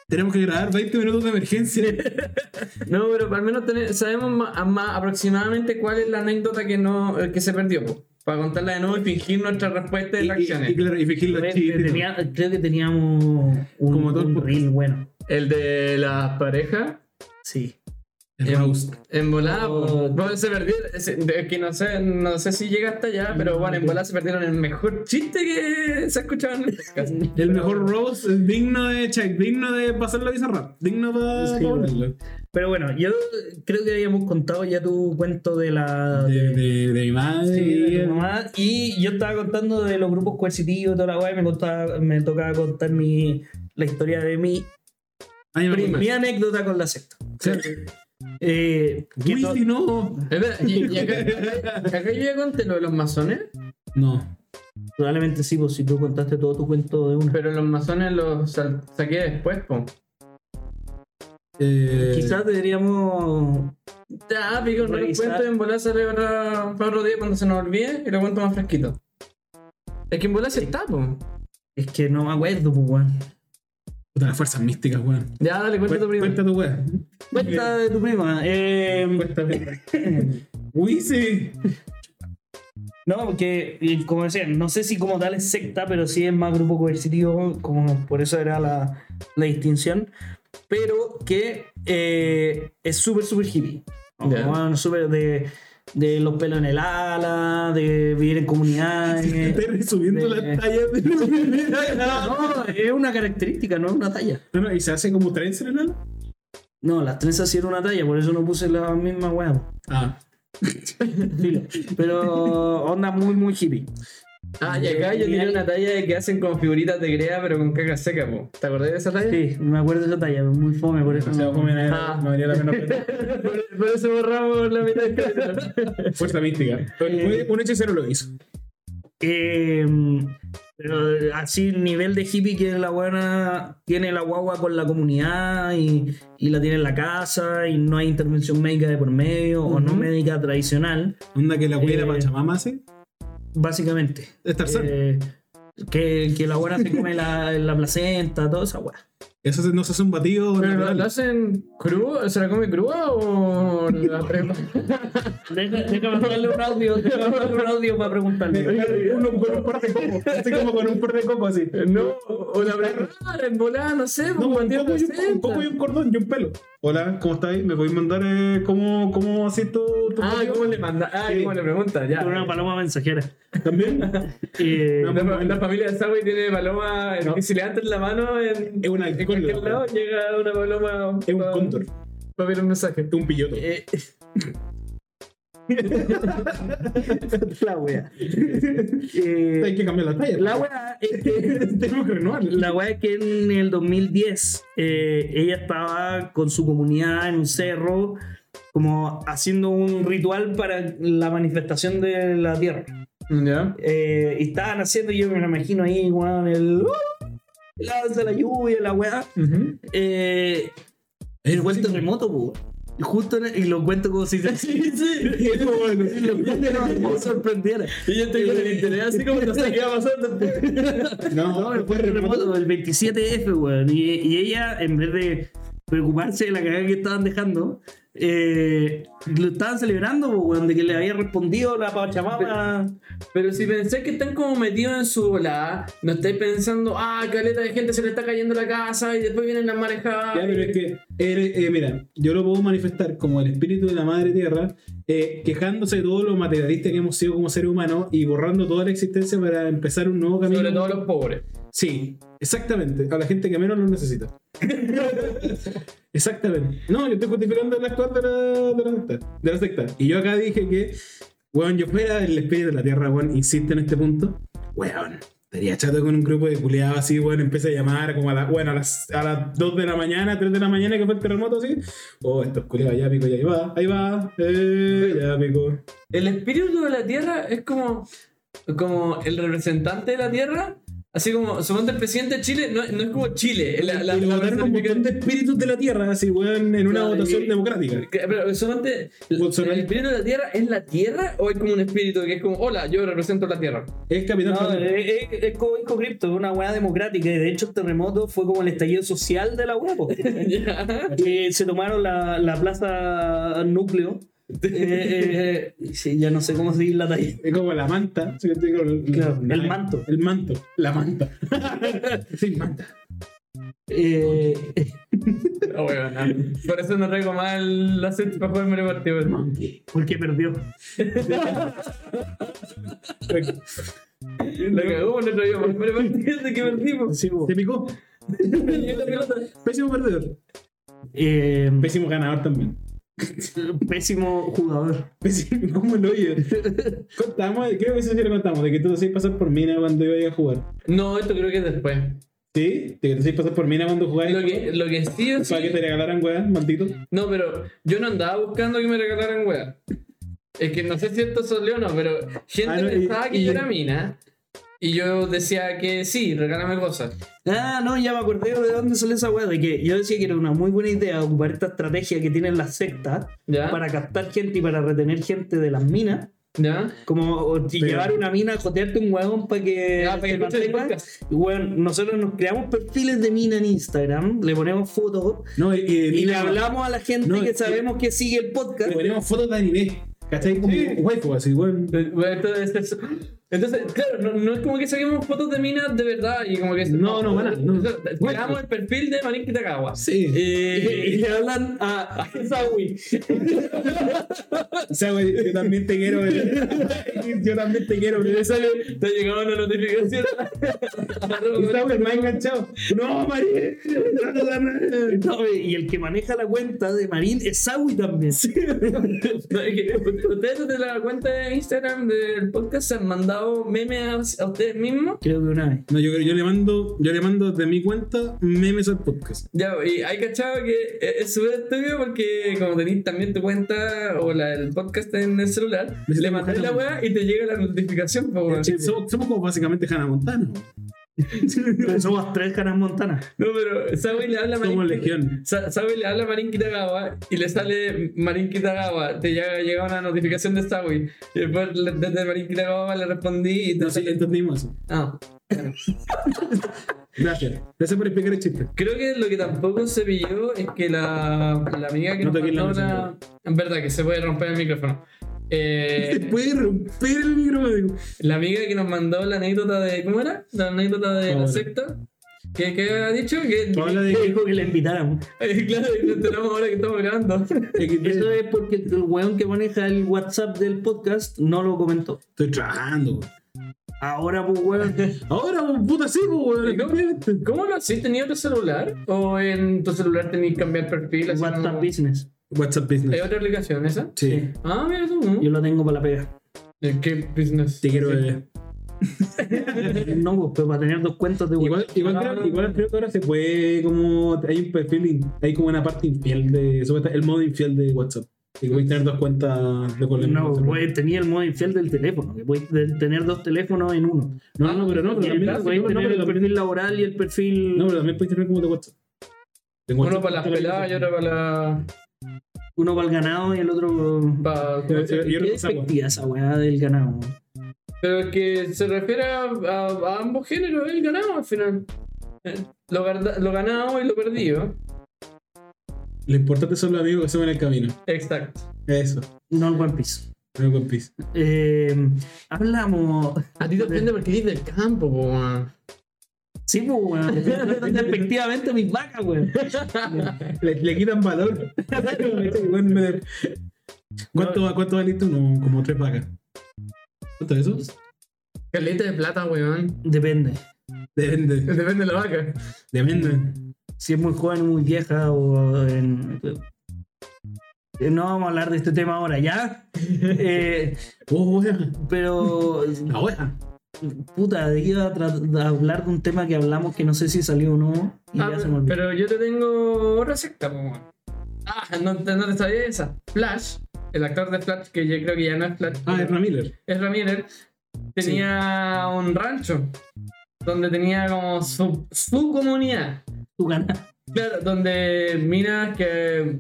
tenemos que grabar 20 minutos de emergencia. [LAUGHS] No, pero al menos sabemos más, más aproximadamente cuál es la anécdota que no eh, que se perdió. po, para contarla de nuevo y fingir nuestra respuesta de y, las y- acciones. y claro, y fingir los chistes. que, tenía- creo que teníamos un, Como todo el un podcast. reel bueno. El de las parejas. Sí. En, en volada, Oh. Bueno, se perdió. ese- de- que no sé, no sé si llega hasta allá, pero bueno, en volada se perdieron el mejor chiste que se ha escuchado en el podcast. El mejor roast es digno de check, digno de pasarlo a Bizarrap, digno para Sí, ponerlo. Pero bueno, yo creo que habíamos contado ya tu cuento de la. De, de, de mi madre. Sí, de y- tu mamá. Y yo estaba contando de los grupos coercitivos y toda la weá. y Me, contaba- me tocaba contar mi, la historia de mi, Ay, mi, anécdota con la secta. Sí. Eh, que Uy, to- si no. Espera, y, y acá, acá yo ya conté lo de los masones, No. Probablemente sí, pues si tú contaste todo tu cuento de una. pero los masones los sal- saqué después, po. Eh, Quizás deberíamos. Ya, pico, no lo cuento en volar sale para, para otro día cuando se nos olvide y lo cuento más fresquito. Es que en volar se está, po. Es que no me acuerdo, pues, weón. Puta, las fuerzas místicas, weón. Ya, dale, cuenta tu Cuenta primero. tu weón. Cuenta de tu prima. Eh, Cuéntame. Uy, sí. no, porque, eh, como decía, no sé si como tal es secta, pero sí es más grupo coercitivo, como por eso era la, la distinción. Pero que eh, es súper, súper hippie. ¿no? Ya. Bueno, súper de, de los pelos en el ala, de vivir en comunidades. [LAUGHS] Estoy resumiendo de- las tallas de [LAUGHS] [LAUGHS] No, es una característica, no es una talla. No, no, ¿Y se hace como trenza en el ala? No, las trenzas sí era una talla, por eso no puse la misma weá. Ah. Pero onda muy, muy hippie. Ah, y acá yo tenía una talla de que hacen con figuritas de crea, pero con caca seca, po. ¿Te acordás de esa talla? Sí, me acuerdo de esa talla, muy fome, por eso. o sea, no- era- Ah. no valía la pena. [LAUGHS] Por, por eso borramos la mitad capítulo. Fuerza mística. Fue- Un hechicero lo hizo. Eh, pero así, nivel de hippie que la buena tiene la guagua con la comunidad y, y la tiene en la casa y no hay intervención médica de por medio o no médica tradicional, Onda que la cuida Eh, Pachamama hace. Básicamente. Es Tarzán. Eh, que, que la buena se come la, la placenta, toda esa weá. Eso no se hace un batido. ¿Pero lo, hacen crudo? ¿Se la come cruda o la prepa? Deja- Déjame darle un audio, déjame un audio para preguntarle. Uno con un par de coco. [LAUGHS] Así como con un par de coco así. No, o la prepara en volada, no sé, No, un coco y un cordón y un pelo. Hola, ¿cómo estáis? ¿Me podéis mandar eh, cómo, cómo haces tu, tu Ah? ¿cómo le manda? Ah, Sí. ¿cómo le pregunta? Ya. Una paloma mensajera. ¿También? [LAUGHS] Eh, No, La, la familia de Subway tiene paloma, No. que si le levantan la mano en, Es una en cualquier lado llega una paloma Es un pa- cóndor. para ver un mensaje. Es un pilloto. eh, [LAUGHS] [LAUGHS] la wea. Eh, Hay que cambiar la talla. la wea es que [LAUGHS] Tengo que renovar. La weá es que en el 2010 eh, ella estaba con su comunidad en un cerro, como haciendo un ritual para la manifestación de la tierra. Ya. Eh, y estaban haciendo, yo me lo imagino ahí, weón, el. el danza de la lluvia, la weá. Eh, el fue el terremoto, po. Y Justo en el- y lo cuento como si [LAUGHS] sí, [LAUGHS] sí. lo cuento como si sorprendiera. Y yo estoy con el interés así como no sé qué va a pasar. No, No, fue terremoto el 27F, weón. Y, y ella, en vez de preocuparse de la cagada que estaban dejando, eh, lo estaban celebrando, weón, de que le había respondido la Pachamama. Pero si pensé que están como metidos en su volada, no estáis pensando, ah, caleta de gente se le está cayendo la casa y después vienen las marejadas. Ya, pero es que, eh, eh, mira, yo lo puedo manifestar como el espíritu de la madre tierra, eh, quejándose de todo lo materialista que hemos sido como seres humanos y borrando toda la existencia para empezar un nuevo camino. Sobre todo los pobres. Sí, exactamente. A la gente que menos lo necesita. [LAUGHS] exactamente. No, yo estoy justificando el actual de la, de la secta. De la secta. Y yo acá dije que, weón, yo fuera el espíritu de la tierra, weón, insisto en este punto. Weón, estaría chato con un grupo de culiados así, weón, empieza a llamar como a, la, bueno, a, las, a las 2 de la mañana, 3 de la mañana que fue el terremoto así. Oh, estos culiados, ya pico, ya ahí va, ahí va, eh, ya pico. El espíritu de la tierra es como, como el representante de la tierra. Así como, suponte el presidente de Chile, no, no es como Chile. La, la, la votaron un montón de espíritus de la tierra, así, weón, en una Claro, votación y- democrática. Que- Pero suponte, ¿el Bolsonaro. el espíritu de la tierra es la tierra o es como un espíritu que es como, hola, yo represento la tierra? Es capitán No, es, es- es como Crypto, es una weá democrática. Y de hecho, el terremoto fue como el estallido social de la weá. [LAUGHS] se tomaron la, la plaza núcleo. Eh, eh, sí, ya no sé cómo seguir la talla. Es como la manta. ¿sí? Digo, el, Claro, el manto. El manto. La manta. [LAUGHS] sí, manta. Eh, No, weón, no. Por eso no traigo mal la set para jugar Mario Party, weón. porque perdió. [LAUGHS] La cagó, no traía más Mario Party desde que perdimos. Sí. Se picó. [LAUGHS] Pésimo perdedor. Eh, Pésimo ganador también. [LAUGHS] pésimo jugador. Pésimo, ¿cómo lo oye? Contamos, creo que eso sí lo contamos, de que tú te hacías pasar por mina cuando ibas a jugar. No, esto creo que es después. ¿Sí? De que te hacías pasar por mina cuando jugabas. Lo que, lo que sí o sí. Para que te regalaran weas, maldito. No, pero yo no andaba buscando que me regalaran weá. Es que no sé si esto salió o no, pero gente Ah, no, y- pensaba que y- yo era mina. Y yo decía que sí, regálame cosas. Ah, no, ya me acordé de dónde salió esa weá. De que yo decía que era una muy buena idea ocupar esta estrategia que tienen las sectas ¿Ya? para captar gente y para retener gente de las minas. ¿Ya? Como Pero- llevar una mina a jotearte un huevón para que, Ya, para que se escuche el mantenga. podcast. Y bueno, nosotros nos creamos perfiles de mina en Instagram, le ponemos fotos No, y, y, y le hablamos a la gente No, que y- sabemos que sigue el podcast. Le ponemos fotos de anime. ¿Cachai? Como waifu, así, weón. Bueno, entonces, eso- Entonces, claro, no, no es como que saquemos fotos de minas de verdad y como que. No, no, a- no. Creamos el perfil de Marín Kitagawa. Sí. Y, y [LAUGHS] Y. le hablan a, a Sawi. [LAUGHS] Güey, yo también te quiero. [LAUGHS] Yo también te quiero, le sale, te llegaba una notificación. Y güey, me ha enganchado. No, María. No, y el que maneja la cuenta de Marín es Sawi también. Que ustedes desde la cuenta de Instagram del podcast se han mandado memes a, a ustedes mismos. Creo que una vez. No, yo, yo le mando, yo le mando de mi cuenta memes al podcast. Ya, y hay cachado que es súper estúpido porque como tenéis también tu cuenta o la del podcast en el celular, le mandáis la weá y te llega la notificación. po, weón. Sí, somos, somos como básicamente Hannah Montana. [LAUGHS] somos tres caras montanas. No, pero esa wey le habla a Somos Marín. legión. Le habla a Marín Kitagawa y le sale Marín Kitagawa. Te llega, llega una notificación de Sawi. Y después desde Marín Kitagawa le respondí y te No sale. entendimos eso. Ah. [LAUGHS] Gracias. Gracias por explicar el chiste. Creo que lo que tampoco se pilló es que la, la amiga que No nos mandó una. En verdad, que se puede romper el micrófono. Se Eh, [LAUGHS] puede romper el micrófono. la amiga que nos mandó la anécdota de. ¿Cómo era? La anécdota de la secta. ¿Qué, qué ha dicho? Que, [LAUGHS] dijo que le invitáramos. Eh, claro, enteramos ahora que estamos grabando. [LAUGHS] Eso es porque el weón que maneja el WhatsApp del podcast no lo comentó. estoy trabajando. Ahora, pues, weón. Ahora, pues, puta, sí, pues, ¿Y cómo, lo hacís? ¿Tenías otro celular? ¿O en tu celular tenías que cambiar perfil? WhatsApp Business. WhatsApp ¿Hay Business. otra aplicación esa? Sí. Ah, mira tú. Yo lo tengo para la pega. ¿De ¿Qué business? Te quiero ver. [LAUGHS] No, pues, pero para tener dos cuentas de Igual, igual, No, creo, no, igual creo que ahora se puede como hay un perfil in- hay como una parte infiel de supuesta- el modo infiel de WhatsApp y puedes tener dos cuentas de No, pues, tenía el modo infiel del teléfono, que puedes de- tener dos teléfonos en uno. no no pero no pero también puedes no, tener pero el también- perfil laboral y el perfil. no, pero también puedes tener como de WhatsApp De Uno para las peladas y otro para la. Uno para el ganado y el otro. para- despectiva esa weá del ganado. Pero es que se refiere a, a- a ambos géneros, el ganado al final. Eh, Lo, ganado y lo perdido. lo importante son los amigos que son en el camino Exacto. eso No el One Piece. no el One Piece Eh, hablamos. A ti te ofende porque eres del campo, po, man. Sí, pues, weón. [LAUGHS] Despectivamente mis vacas, weón. [LAUGHS] le, le quitan valor [LAUGHS] Bueno, me- ¿cuánto, ¿cuánto valiste uno? como tres vacas ¿cuánto es eso? Caleta de plata, weón. Depende. depende Depende de la vaca. depende Si es muy joven o muy vieja o en. Eh, No vamos a hablar de este tema ahora, ¿ya? Eh, oh pero, la wea puta, iba a, a hablar de un tema que hablamos que no sé si salió o no. Y Ah, ya se me olvidó. pero yo te tengo otra secta, po, man. Ah, no, te- no te sabía esa. Flash, el actor de Flash, que yo creo que ya no es Flash. ah es Ramiller es Ramírez, tenía un rancho donde tenía como su, su comunidad. Tú ganas. Claro, donde minas que.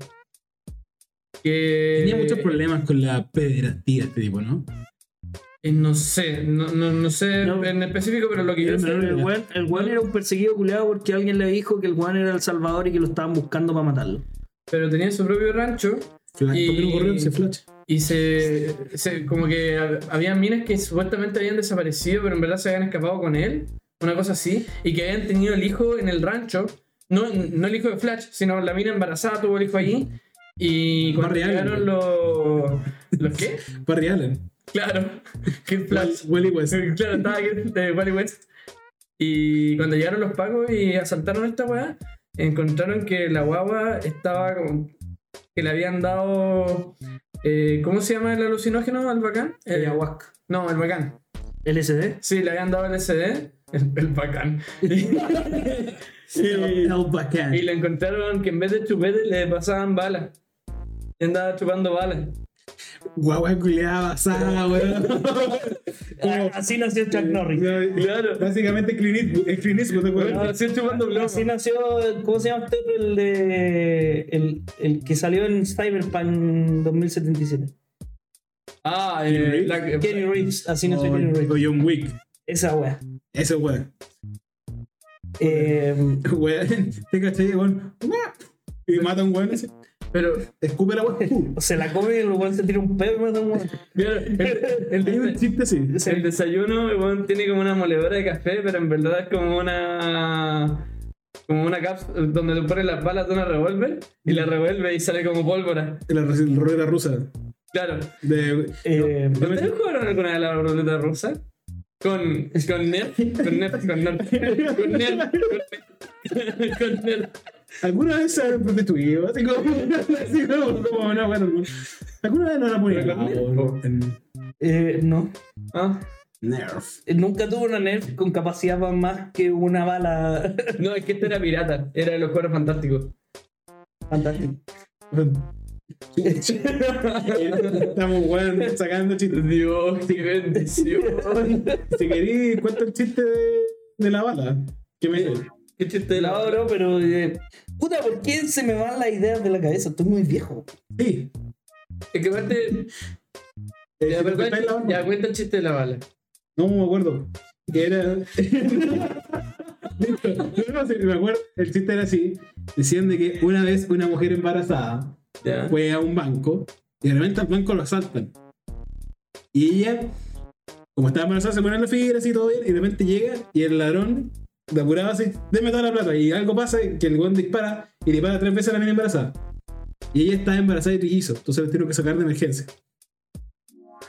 que tenía muchos problemas con la pederastía este tipo ¿no? Eh, no sé, no, no, no sé No. en específico, pero lo que yo sé. El weón, el era un perseguido culeado porque alguien le dijo que el weón era el Salvador y que lo estaban buscando para matarlo. Pero tenía su propio rancho Flash, Y- ¿Por qué no corrió ese Flash? y se, se- como que hab- había minas que supuestamente habían desaparecido, pero en verdad se habían escapado con él, una cosa así, y que habían tenido el hijo en el rancho, no, no el hijo de Flash, sino la mina embarazada tuvo el hijo allí. Y cuando Barry Allen. llegaron los. ¿Los qué? Barry Allen Claro, [LAUGHS] que Flash. Willy West [LAUGHS] Claro, estaba aquí de Wally West. Y cuando llegaron los pagos y asaltaron esta weá, encontraron que la guagua estaba como. que le habían dado. eh, ¿Cómo se llama el alucinógeno al bacán? Eh, Ayahuasca. no, el bacán. LSD. Sí, le habían dado LSD. El, el bacán. [LAUGHS] y, El bacán. y le encontraron que en vez de chupete le pasaban balas. Y andaba chupando balas. Guagua culiada basada, weón. [LAUGHS] Ah, Así nació Chuck Norris. Claro. Básicamente Clint Eastwood, el Clint Eastwood, weón. Ah, sí, chupando plomo. Así nació, ¿cómo se llama otro? El de. El, el que salió en Cyberpunk 2077. Ah, eh, Reeves. la- Kenny Reeves, así O, nació Kenny o Reeves. John Wick. Esa wea. Ese weón. Eh, Weón, [LAUGHS] te cachai, weón. Y mata a un weón ese. Pero, Escupe la agua. ¡pum! [LAUGHS] O se la come y luego se tira un pedo y mata un weón. el, el chiste el desayuno el weón, tiene como una moledora de café, pero en verdad es como una. Como una cápsula donde le pones las balas de una revólver y la revuelve y sale como pólvora. La ruleta rusa. Claro. De, Eh, ¿Ustedes jugaron alguna vez la ruleta rusa? Con, con Nerf, con Nerf, con Nerf, con Nerf, con Nerf, con Nerf. ¿Alguna vez se han prostituido? Así como, [LAUGHS] así como, como no, bueno. ¿Alguna vez no la ponían? En eh, no. Ah, Nerf. Eh, Nunca tuve una Nerf con capacidad para más que una bala. [LAUGHS] no, es que este era pirata, era de los juegos fantásticos. Fantástica. [LAUGHS] Estamos, weón, sacando chistes. Dios, qué bendición. Si querís, cuenta el chiste de, de la bala. ¿Qué me dices? Qué chiste de No, bro, pero. eh, puta, ¿por qué se me van las ideas de la cabeza? Estoy muy viejo. Sí. Es que aparte. Eh, Ya, si pero te cortáis cuenta, la el chiste de la bala. No me acuerdo. Que era. [LAUGHS] no, sí, me acuerdo. El chiste era así. Decían de que una vez una mujer embarazada Ya. fue a un banco y de repente al banco lo asaltan. Y ella, como estaba embarazada, se pone en la fila así todo bien y de repente llega y el ladrón de apurado así, deme toda la plata. Y algo pasa que el weón dispara y dispara tres veces a la niña embarazada. Y ella estaba embarazada de trillizo, entonces la tuvieron que sacar de emergencia.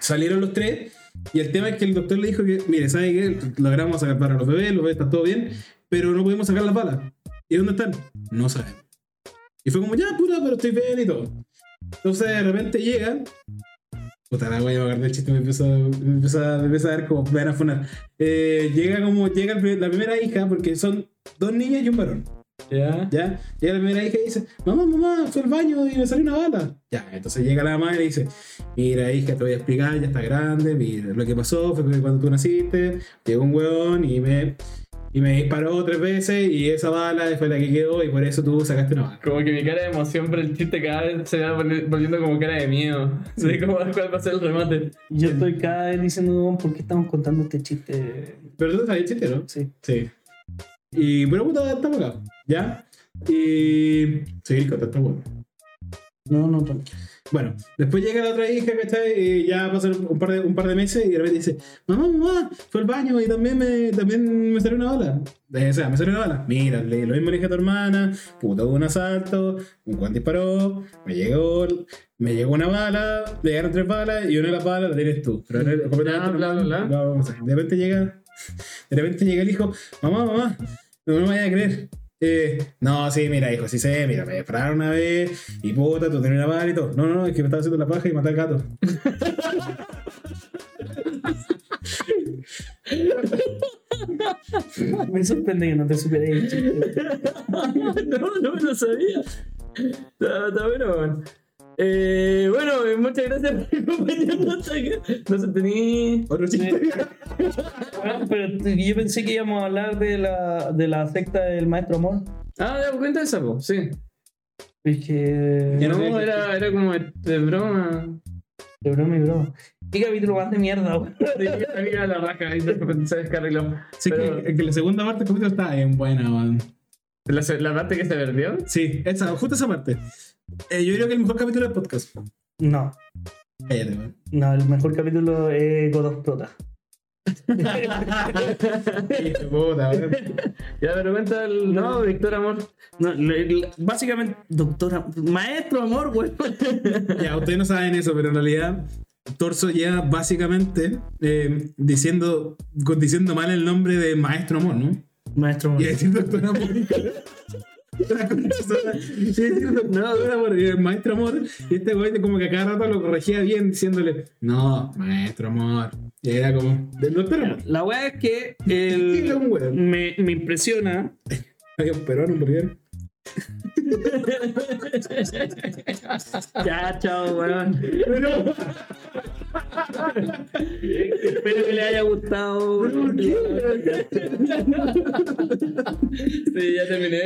Salieron los tres y el tema es que el doctor le dijo que, mire, ¿sabe qué? Logramos sacar para los bebés, los bebés están todo bien, pero no podemos sacar las balas. ¿Y dónde están? No saben. Y fue como, ya, puta, pero estoy bien y todo. Entonces de repente llega. Puta la wea, me acordé del chiste, me empezó, me empezó, a- me empezó a dar como, me van a funar. Eh, llega como, llega el la primera hija, porque son dos niñas y un varón. Ya. ¿Ya? Llega la primera hija y dice, mamá, mamá, fui al baño y me salió una bala. Ya, entonces llega la mamá y dice, mira hija, te voy a explicar, ya está grande, mira, lo que pasó fue que cuando tú naciste, llegó un hueón y me, y me disparó tres veces y esa bala fue la que quedó y por eso tú sacaste una bala. Como que mi cara de emoción por el chiste cada vez se va volvi- volviendo como cara de miedo. Sé cómo cuál va a ser el remate. Yo estoy cada vez diciendo, "Weón, ¿por qué estamos contando este chiste? Pero tú sabes el chiste, ¿no? Sí. Sí. Y pero puta, estamos acá, ¿ya? Y... Seguir contando, está bueno. No, no, no. Bueno, después llega la otra hija, ¿cachai? Y ya pasan un par de, un par de meses y de repente dice, mamá, mamá, fue al baño y también me, también me salió una bala. Eh, o sea, me salió una bala. Mira, le- lo mismo le dije a tu hermana, puta, hubo un asalto, un Juan disparó, me llegó, me llegó una bala, le llegaron tres balas y una de las balas la tienes tú. Pero completamente Bla, bla, bla, de repente llega, de repente llega el hijo, mamá, mamá, no me vayas a creer. Eh, no, sí, mira, hijo, sí sé, mira, me dispararon una vez y puta, tú tenías una bala y todo. No, no, no, es que me estaba haciendo la paja y maté al gato. [LAUGHS] Me sorprende que no te superé [LAUGHS] no, no me lo sabía. Está, está bueno, weón. Eh, bueno, eh, muchas gracias por acompañarnos. No sé, tení. Otro chiste. Pero yo pensé que íbamos a hablar de la, de la secta del maestro amor. Ah, ya, cuenta esa, po, sí. Es que. Ya no era, era como de, de broma. De broma y broma. Qué capítulo más de mierda, weón. [LAUGHS] Amiga la raja y se descarriló. Sí, Pero- que, que la segunda parte del capítulo está bien buena, man. La, la parte que se perdió. Sí, esa, justo esa parte. Eh, yo creo que el mejor capítulo del podcast. No. Cállate, man. No, el mejor capítulo es God of Prota. Puta. Ya, pero cuenta el. No, Víctor Amor. No, le- le- básicamente, doctora, maestro amor, weón. Ya, ustedes no saben eso, pero en realidad Torso lleva básicamente eh, diciendo, diciendo mal el nombre de Maestro Amor, ¿no? Maestro amor. Y decir Doctor Amor. Amor, y el Maestro Amor. Y este güey como que a cada rato lo corregía bien diciéndole, no, Maestro Amor. Y era como, del Doctor Amor. La weá es que [LAUGHS] el, me, me impresiona. [LAUGHS] Había un peruano, un boliviano. Ya, chao, weón. Espero que le haya gustado. Sí, ya terminé.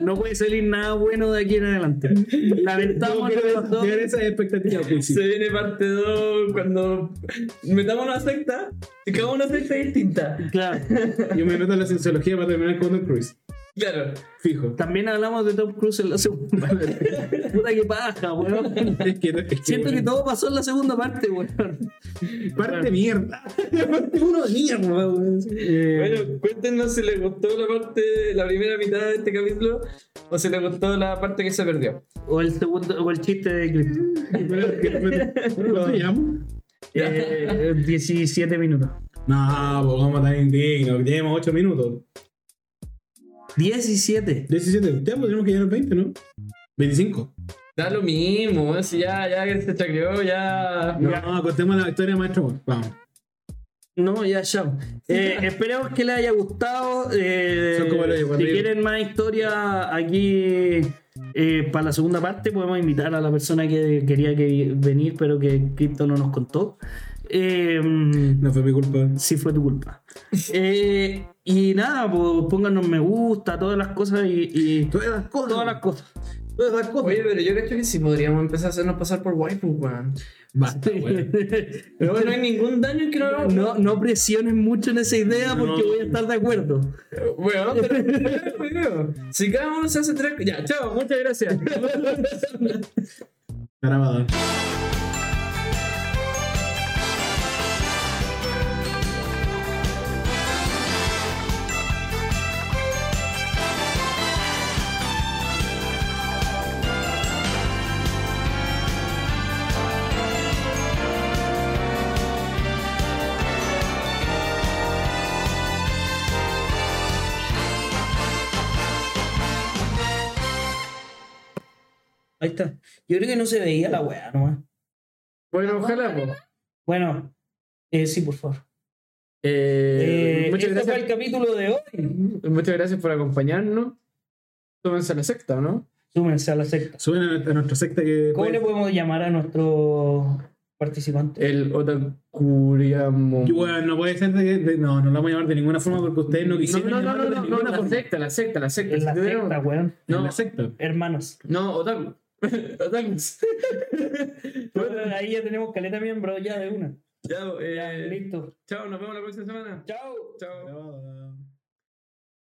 No puede salir nada bueno de aquí en adelante. Lamentamos los dos. Esa expectativa, pues sí. Se viene parte 2 cuando metamos una secta y hagamos una secta distinta. Claro. Yo me meto en la cienciología para terminar con el Cruise. Claro. Fijo. También hablamos de Tom Cruise en la segunda parte. Puta que paja, weón. Es que, es que, Siento que todo pasó en la segunda parte, weón. Parte mierda. Parte uno de mierda, weón. Eh, Bueno, cuéntenos si les gustó la parte, la primera mitad de este capítulo o si les gustó la parte que se perdió. o el segundo, o el chiste de Crypto. ¿Cómo se llama? Eh, 17 minutos. No, pues vamos tan indignos. que Tenemos 8 minutos. 17. 17. Ya, pues tenemos que llegar a los 20, ¿no? 25. Da lo mismo, si ya, ya que se chacreó, ya. No, contemos la historia, maestro. Vamos. No, ya, ya. Eh, esperemos que les haya gustado. eh, Son como los- cuando si quieren más historia aquí eh, para la segunda parte, podemos invitar a la persona que quería que venir, pero que Crypto no nos contó. Eh, No fue mi culpa. sí fue tu culpa. Eh, y nada, pues pónganos me gusta, todas las cosas y, y Todas las cosas. todas las cosas. Todas las cosas. Oye, pero yo creo que sí podríamos empezar a hacernos pasar por waifu, weón. Basta, [LAUGHS] weón. Pero bueno, no hay ningún daño en que no. No, no presiones mucho en esa idea porque No. voy a estar de acuerdo. Weón, pero- pero- Si cada uno se hace tres. Ya, chao, muchas gracias. Grabado. Ahí está. Yo creo que no se veía la weá nomás. Bueno, ojalá, pues. Bueno, eh, sí, por favor. Eh, Eh, muchas este fue el gracias. capítulo de hoy. Muchas gracias por acompañarnos. Tómense a la secta, ¿no? Súmense a la secta. Suben a nuestra, a nuestra secta que. ¿Cómo puede- le podemos llamar a nuestro participante? El Otakuriamo. Weón, no puede ser de, de- No, no lo vamos a llamar de ninguna forma porque ustedes no No, quisieron. no, no, no, no, no, ninguna la forma. secta, la secta, la secta. En la secta, weón. En No, la secta. Hermanos. no, Otaku. [LAUGHS] Otakus. [LAUGHS] Ahí ya tenemos caleta miembro ya de una. Ya, eh, Listo. chao, nos vemos la próxima semana. Chao. Chao.